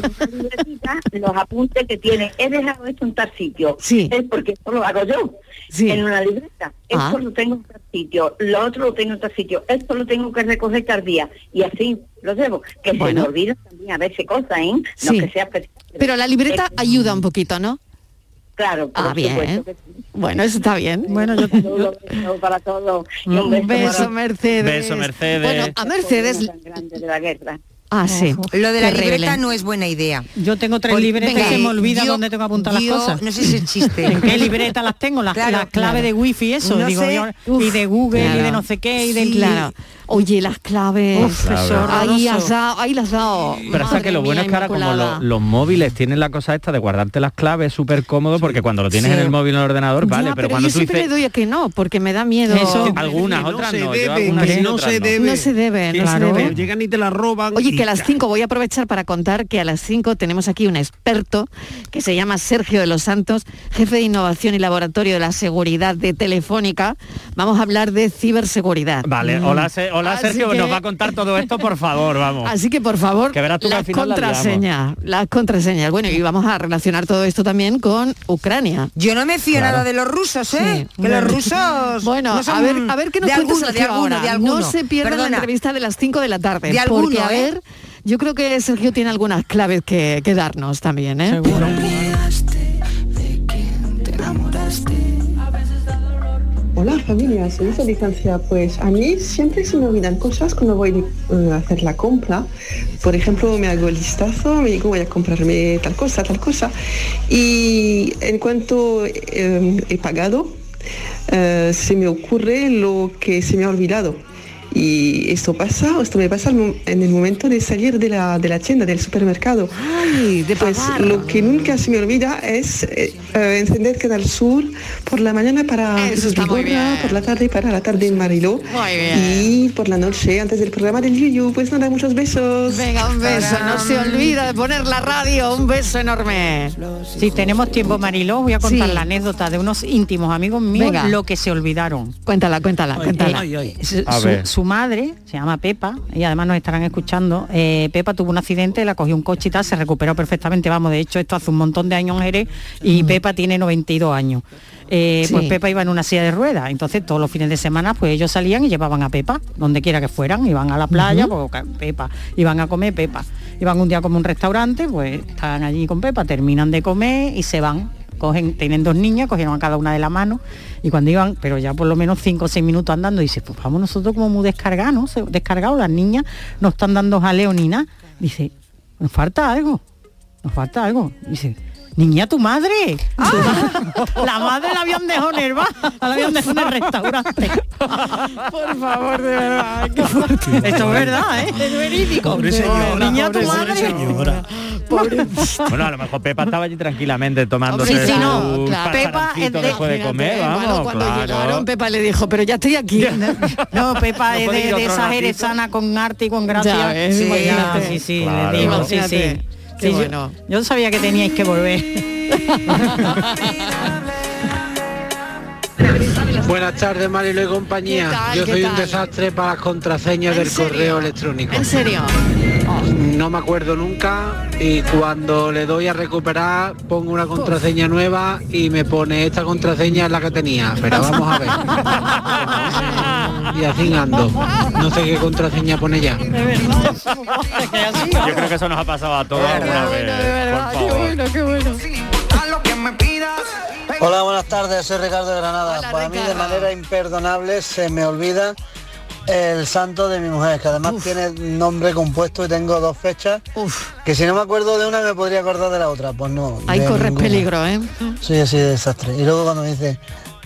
los apuntes que tiene. He dejado esto en tal sitio. Sí. Es porque esto lo hago yo. Sí. En una libreta. Esto Ah. lo tengo en tal sitio. Lo otro lo tengo en tal sitio. Esto lo tengo que recoger tal día. Y así lo debo. Que Bueno. se me olvida también a veces cosas, ¿eh? No Sí. que sea. Pero la libreta Es- ayuda un poquito, ¿no? Claro, por Ah, bien. supuesto que sí. Bueno, eso está bien. Bueno, yo, besos para todos. Un beso, Mercedes. Beso, Mercedes. Bueno, a Mercedes, tan grande de la guerra. Ah, sí. Lo de la Terrible. libreta no es buena idea. Yo tengo tres Por- libretas venga, y se me olvida yo- dónde tengo que apuntar yo- las cosas. no sé si existe. ¿En qué libreta las tengo? Las, Claro, las claves claro. de wifi, eso. No digo, sé. yo- y de Google y de no sé qué y Sí, claro. Oye, las claves. Uf, ahí has dado, ahí las has dado. Pero hasta que lo bueno es que ahora como lo- los móviles tienen la cosa esta de guardarte las claves súper cómodo porque cuando lo tienes Sí. en el móvil o en el ordenador, vale, Ya, pero, pero cuando yo tú siempre dices le doy a que no, porque me da miedo. Eso, algunas, otras no, yo algunas no otras se no. debe. No se debe, no se no, debe. Llegan y te la roban. Oye, y que a las ya. 5 voy a aprovechar para contar que a las 5 tenemos aquí un experto que se llama Sergio de los Santos, jefe de innovación y laboratorio de la seguridad de Telefónica. Vamos a hablar de ciberseguridad. Vale, hola, Se- hola Sergio, que- nos va a contar todo esto, por favor, vamos. Así que por favor, Que verás tú que las la contraseñas, las contraseñas. Bueno, y vamos a relacionar todo esto también con Ucrania. Yo no me fío Claro. nada de los rusos, ¿eh? Sí. Que los rusos. Bueno, no son a ver, a ver qué nos de cuenta alguno, Sergio de alguno, ahora. de alguno. No se pierdan la entrevista de las 5 de la tarde. De alguno, porque, a ¿eh? Yo creo que Sergio tiene algunas claves que, que darnos también, ¿eh? Hola familia, soy de distancia. Pues a mí siempre se me olvidan cosas cuando voy eh, a hacer la compra. Por ejemplo, me hago el listazo, me digo voy a comprarme tal cosa, tal cosa. Y en cuanto eh, he pagado, eh, se me ocurre lo que se me ha olvidado. Y esto pasa, esto me pasa en el momento de salir de la, de la tienda, del supermercado. pues lo que nunca se me olvida es eh, eh, encender Canal Sur por la mañana para Vigorra, por la tarde para la tarde en Mariló y por la noche antes del programa del Yuyu. Pues nada, muchos besos. Venga, un beso, no se olvida de poner la radio, un beso enorme. Si tenemos tiempo, Mariló, voy a contar Sí. la anécdota de unos íntimos amigos míos, Venga. lo que se olvidaron. Cuéntala, cuéntala, cuéntala. Su, madre se llama Pepa y además nos estarán escuchando. eh, Pepa tuvo un accidente, la cogió un coche y tal, se recuperó perfectamente. Vamos, de hecho, esto hace un montón de años en Jerez y Pepa tiene 92 años. Eh, Sí. Pues Pepa iba en una silla de ruedas, entonces todos los fines de semana pues ellos salían y llevaban a Pepa, donde quiera que fueran, iban a la playa, pues Pepa, iban a comer Pepa, iban un día como un restaurante, pues estaban allí con Pepa, terminan de comer y se van cogen, tienen dos niñas, cogieron a cada una de la mano y cuando iban, pero ya por lo menos cinco o seis minutos andando, dice, pues vamos nosotros como muy descargados, descargados, las niñas no están dando jaleo ni nada. Dice, nos falta algo, nos falta algo. Dice, niña, tu madre. Ma- la madre la habían dejado en el bar, la habían dejado en el restaurante. Por favor, de verdad. Esto es verdad, ¿eh? Es verídico. Pobre señora, niña, tu pobre madre. señora. Bueno, a lo mejor Pepa estaba allí tranquilamente tomándose Hombre, sí, no, claro. Pepa es pasaroncito de- después de comer, Bueno, vamos, cuando claro. llegaron, Pepa le dijo, pero ya estoy aquí. No, Pepa ¿No es de, de esa jerezana con arte y con gracia. Ya sí, sí, sí, Claro. le digo, sí, sí. Imagínate. Qué Sí, yo- bueno. yo, sabía que teníais que volver. Buenas tardes, Marilo y compañía. ¿Qué tal, Yo soy un desastre para las contraseñas ¿En del serio? correo electrónico. ¿En serio? No me acuerdo nunca y cuando le doy a recuperar pongo una contraseña nueva y me pone esta contraseña es la que tenía. Pero vamos a ver. Y así ando. No sé qué contraseña pone ya. Yo creo que eso nos ha pasado a todos alguna vez. de verdad, por qué favor. bueno, qué bueno. Hola, buenas tardes, soy Ricardo de Granada. Hola, Para mí de manera imperdonable se me olvida el santo de mi mujer, que además tiene nombre compuesto y tengo dos fechas, Uf, que si no me acuerdo de una me podría acordar de la otra, pues no. ahí corres ninguna. peligro, ¿eh? Soy así de desastre. Y luego cuando me dice,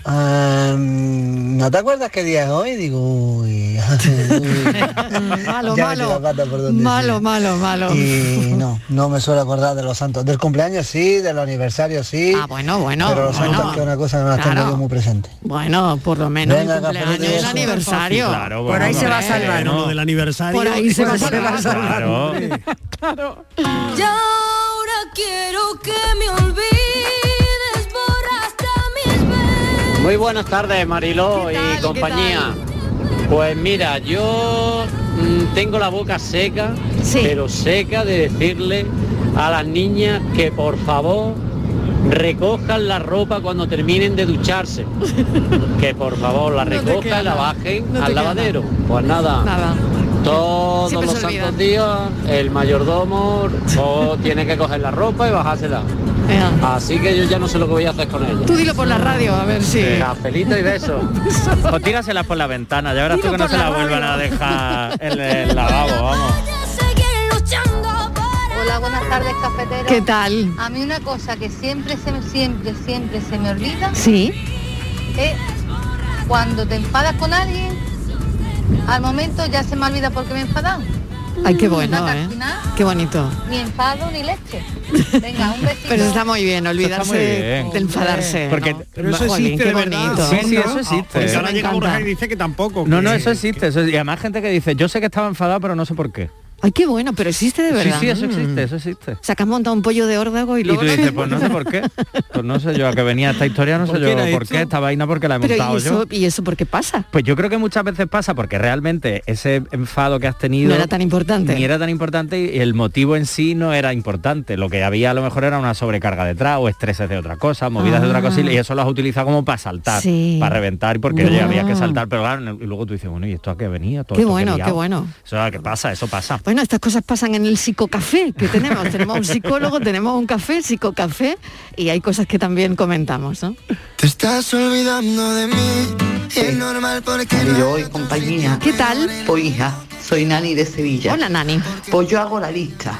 "Em, ¿no te acuerdas qué día es hoy? Digo, uy, Malo, Ya malo. la pata por donde Malo, malo, malo. Y no, no me suelo acordar de los santos. Del cumpleaños sí, de los aniversarios sí. Ah, bueno, bueno, Pero los santos que una cosa no las tengo Claro. muy presente. Bueno, por lo menos Venga, el cumpleaños y el aniversario. Claro, Por ahí se va a salvar. No. lo del aniversario. Por ahí se va a ahí salvar. Claro. Y ahora quiero que me olvides, Muy buenas tardes, Mariló y ¿Qué compañía. Pues mira, yo mm, tengo la boca seca, Sí. pero seca de decirle a las niñas que por favor recojan la ropa cuando terminen de ducharse. que por favor la recojan y la bajen No al lavadero. Pues nada, Nada. todos Siempre los santos días el mayordomo o tiene que coger la ropa y bajársela. Así que yo ya no sé lo que voy a hacer con ella. Tú dilo por la radio, a ver si... Cafelito y besos. O tíraselas por la ventana, ya verás Tiro tú que no se la la vuelvan a dejar en el lavabo, vamos. Hola, buenas tardes, cafetero. ¿Qué tal? A mí una cosa que siempre, se me, siempre, siempre se me olvida Sí. es cuando te enfadas con alguien, al momento ya se me olvida por qué me enfadan. Ay, qué bueno, que ¿eh? Qué bonito. Ni enfado ni leche. Venga, un besito. Pero está muy bien, olvidarse muy bien. de enfadarse. Porque- ¿no? Pero eso Jolín, existe qué bonito. Sí, sí, eso existe. Pues ahora llega. Borja y dice que tampoco. No, que- no, eso existe. Eso, y además gente que dice, yo sé que estaba enfadado, pero no sé por qué. Ay, qué bueno, pero existe de Sí, verdad. sí, eso Mm. existe, eso existe. O sea, que has montado un pollo de órdago y Y luego... tú dices, pues no sé por qué. Pues no sé yo a qué venía esta historia, no sé ¿Por qué yo por qué, esta vaina porque la he Pero montado ¿y eso, yo. ¿y eso por qué pasa? Pues yo creo que muchas veces pasa porque realmente ese enfado que has tenido No era tan importante. ni era tan importante y el motivo en sí no era importante. Lo que había a lo mejor era una sobrecarga detrás o estreses de otra cosa, movidas de otra cosa y eso lo has utilizado como para saltar, Ah. Sí. para reventar y porque Ya. había que saltar, pero claro, y luego tú dices, bueno, ¿y esto a qué venía? Todo Qué esto que bueno, qué bueno. Eso es qué pasa, eso pasa. Bueno, estas cosas pasan en el psicocafé que tenemos. tenemos un psicólogo, tenemos un café, psicocafé, y hay cosas que también comentamos, ¿no? Te estás olvidando de mí y es normal porque no Yo y compañía. ¿Qué tal? Pues hija, soy Nani de Sevilla. Hola, Nani. Pues yo hago la lista.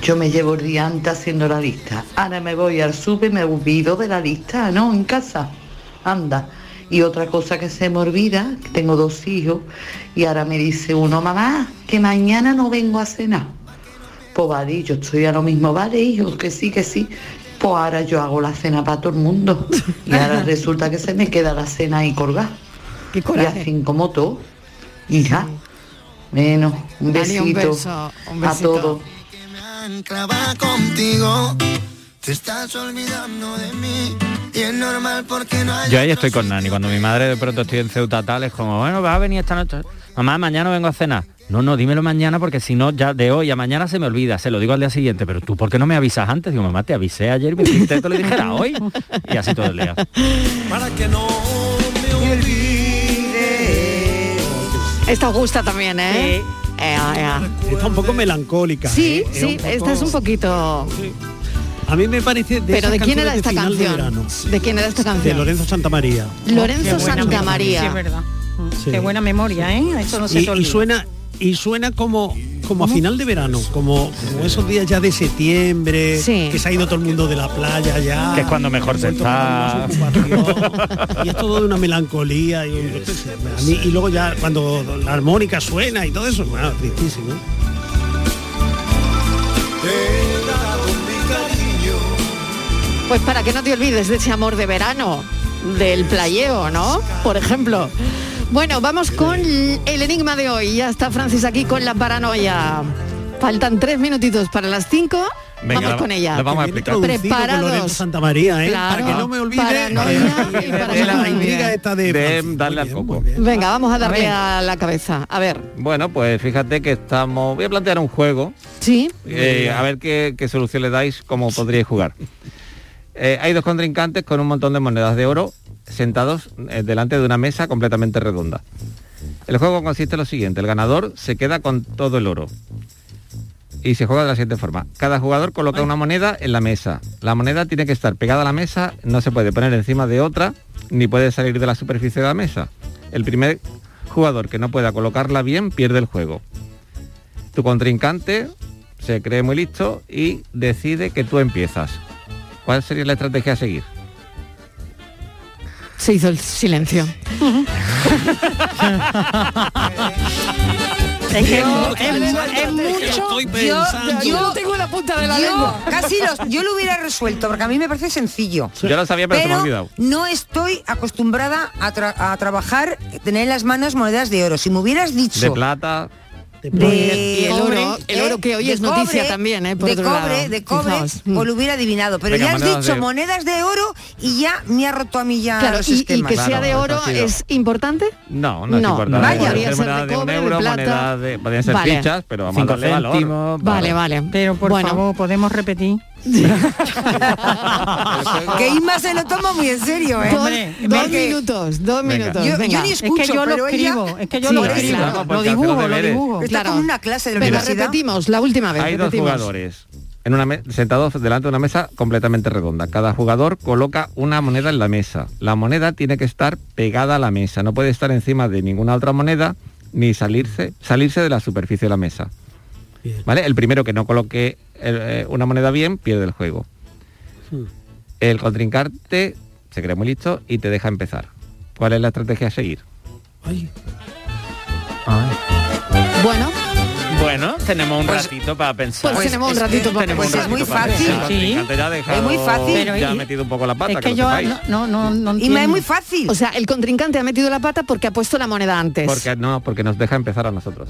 Yo me llevo el día antes haciendo la lista. Ahora me voy al súper, me olvido de la lista, ¿no? En casa. Anda. Y otra cosa que se me olvida, que tengo dos hijos, y ahora me dice uno, mamá, que mañana no vengo a cenar. Pues vale, yo estoy a lo mismo, vale, hijo, que sí, que sí. Pues ahora yo hago la cena para todo el mundo. Y ahora resulta que se me queda la cena ahí colgada. Qué Y coraje. así como todo. Hija. Menos, un Dani, besito. un beso, un A todos. contigo. Te estás olvidando de mí y es normal porque no hay Yo ahí estoy con Nani. Cuando mi madre de pronto estoy en Ceuta tal, es como, bueno, vas a venir esta noche. Mamá, mañana vengo a cenar. No, no, dímelo mañana porque si no, ya de hoy a mañana se me olvida. Se lo digo al día siguiente. Pero tú, ¿por qué no me avisas antes? Digo, mamá, te avisé ayer y me dijiste que te lo dijera hoy. Y así todo el día. Para que no me olvides. Esta os gusta también, ¿eh? Ea, ea. Está un poco melancólica. Sí, ¿eh? Sí, un poco- esta es un poquito... A mí me parece de Pero ¿de quién era esta de final de canción? verano. ¿De quién era esta De canción? Lorenzo Santamaría. Lorenzo Qué buena Santa memoria, María. sí, es verdad. Sí. Qué buena memoria, ¿eh? Eso no se y, te y suena y suena como como a final de verano, como, como esos días ya de septiembre, Sí. que se ha ido todo el mundo de la playa ya. Que es cuando mejor se está. y es todo de una melancolía y, a mí- y luego ya cuando la armónica suena y todo eso, bueno, tristísimo. Pues para que no te olvides de ese amor de verano, del playeo, ¿no? Por ejemplo. Bueno, vamos con el enigma de hoy. Ya está Francis aquí con la paranoia. Faltan tres minutitos para las cinco. Venga, vamos con ella. vamos a explicar. Preparados. Santa María, ¿eh? Claro. Para que no me olvide. Paranoia y para de la intriga esta de, De darle al coco. Venga, vamos a darle a la cabeza. A ver. Bueno, pues fíjate que estamos... Voy a plantear un juego. Sí. Eh, a ver qué, qué solución le dais, cómo podríais jugar. Eh, hay dos contrincantes con un montón de monedas de oro sentados eh, delante de una mesa completamente redonda. El juego consiste en lo siguiente, el ganador se queda con todo el oro. Y se juega de la siguiente forma. Cada jugador coloca una moneda en la mesa. La moneda tiene que estar pegada a la mesa, no se puede poner encima de otra, ni puede salir de la superficie de la mesa. El primer jugador que no pueda colocarla bien pierde el juego. Tu contrincante se cree muy listo y decide que tú empiezas. ¿Cuál sería la estrategia a seguir? Se hizo el silencio. Es que es, es mucho. Yo, Yo no tengo la punta de la yo lengua. casi los, yo lo hubiera resuelto porque a mí me parece sencillo. Yo lo sabía, pero, se me ha olvidado. no estoy acostumbrada a, tra- a trabajar, tener en las manos monedas de oro. Si me hubieras dicho De plata. De Y el oro, el oro que hoy es noticia cobre, también, ¿eh? Por de otro cobre, lado. de cobre, Fijaos. pues lo hubiera adivinado. Pero Venga, ya has dicho de- monedas de oro y ya me ha roto a mí ya Claro, los y, que sea de oro es importante. No, no, es No, importante. vaya. Podría ser de moneda de, un cobre, de plata. de... Podrían ser Vale. fichas, pero vamos Cinco a darle valor. Vale, vale. Pero por Bueno. favor, podemos repetir. Que Isma se lo toma muy en serio, ¿eh? Dos, Hombre, dos porque- minutos, dos Venga. minutos. Yo- yo ni Es que escucho, yo lo ella- escribo, es que yo Sí, lo escribo, claro, lo dibujo, lo dibujo. Está Claro. como una clase de la universidad. repetimos, la última vez. Hay dos repetimos. jugadores en una sentados delante de una mesa completamente redonda. Cada jugador coloca una moneda en la mesa. La moneda tiene que estar pegada a la mesa, no puede estar encima de ninguna otra moneda ni salirse, salirse de la superficie de la mesa. ¿Vale? El primero que no coloque eh, una moneda bien pierde el juego. Hmm. El contrincante se cree muy listo y te deja empezar. ¿Cuál es la estrategia a seguir? Ay. Bueno, Bueno, tenemos un ratito para pensar. pues tenemos un ratito para Tenemos un pensar. ratito para pensar. El contrincante ya ha dejado- Es muy fácil. Pero Ya ha metido un poco la pata, es que, yo no, no, no Y me es muy fácil. O sea, el contrincante ha metido la pata porque ha puesto la moneda antes. Porque no, porque nos deja empezar a nosotros.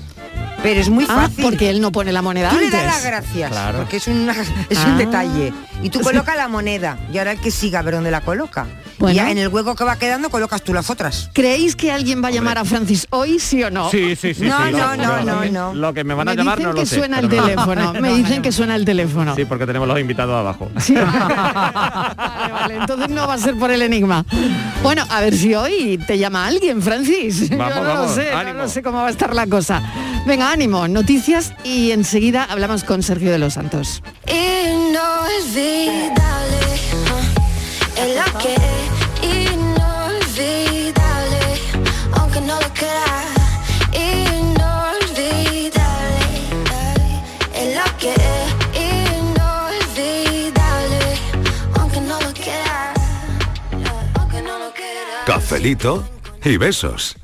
Pero es muy Ah, fácil. porque él no pone la moneda Tú le antes. das las gracias, Claro. porque es, una- es Ah. un detalle. Y tú colocas la moneda y ahora el que siga a ver dónde la coloca. Bueno. Y ya en el hueco que va quedando colocas tú las otras. ¿Creéis que alguien va a llamar a Francis hoy, sí o no? Sí, sí, sí. No, sí, no, no, no, no. Lo que me van a me llamar dicen no lo que sé. suena el teléfono. Me dicen que suena el teléfono. Sí, porque tenemos los invitados abajo. Vale, vale, entonces no va a ser por el enigma. Bueno, a ver si hoy te llama alguien, Francis. Vamos, Yo no lo sé, no sé cómo va a estar la cosa. Venga, ánimo, noticias y enseguida hablamos con Sergio de los Santos. Inolvidable, es lo que Cafelito y besos.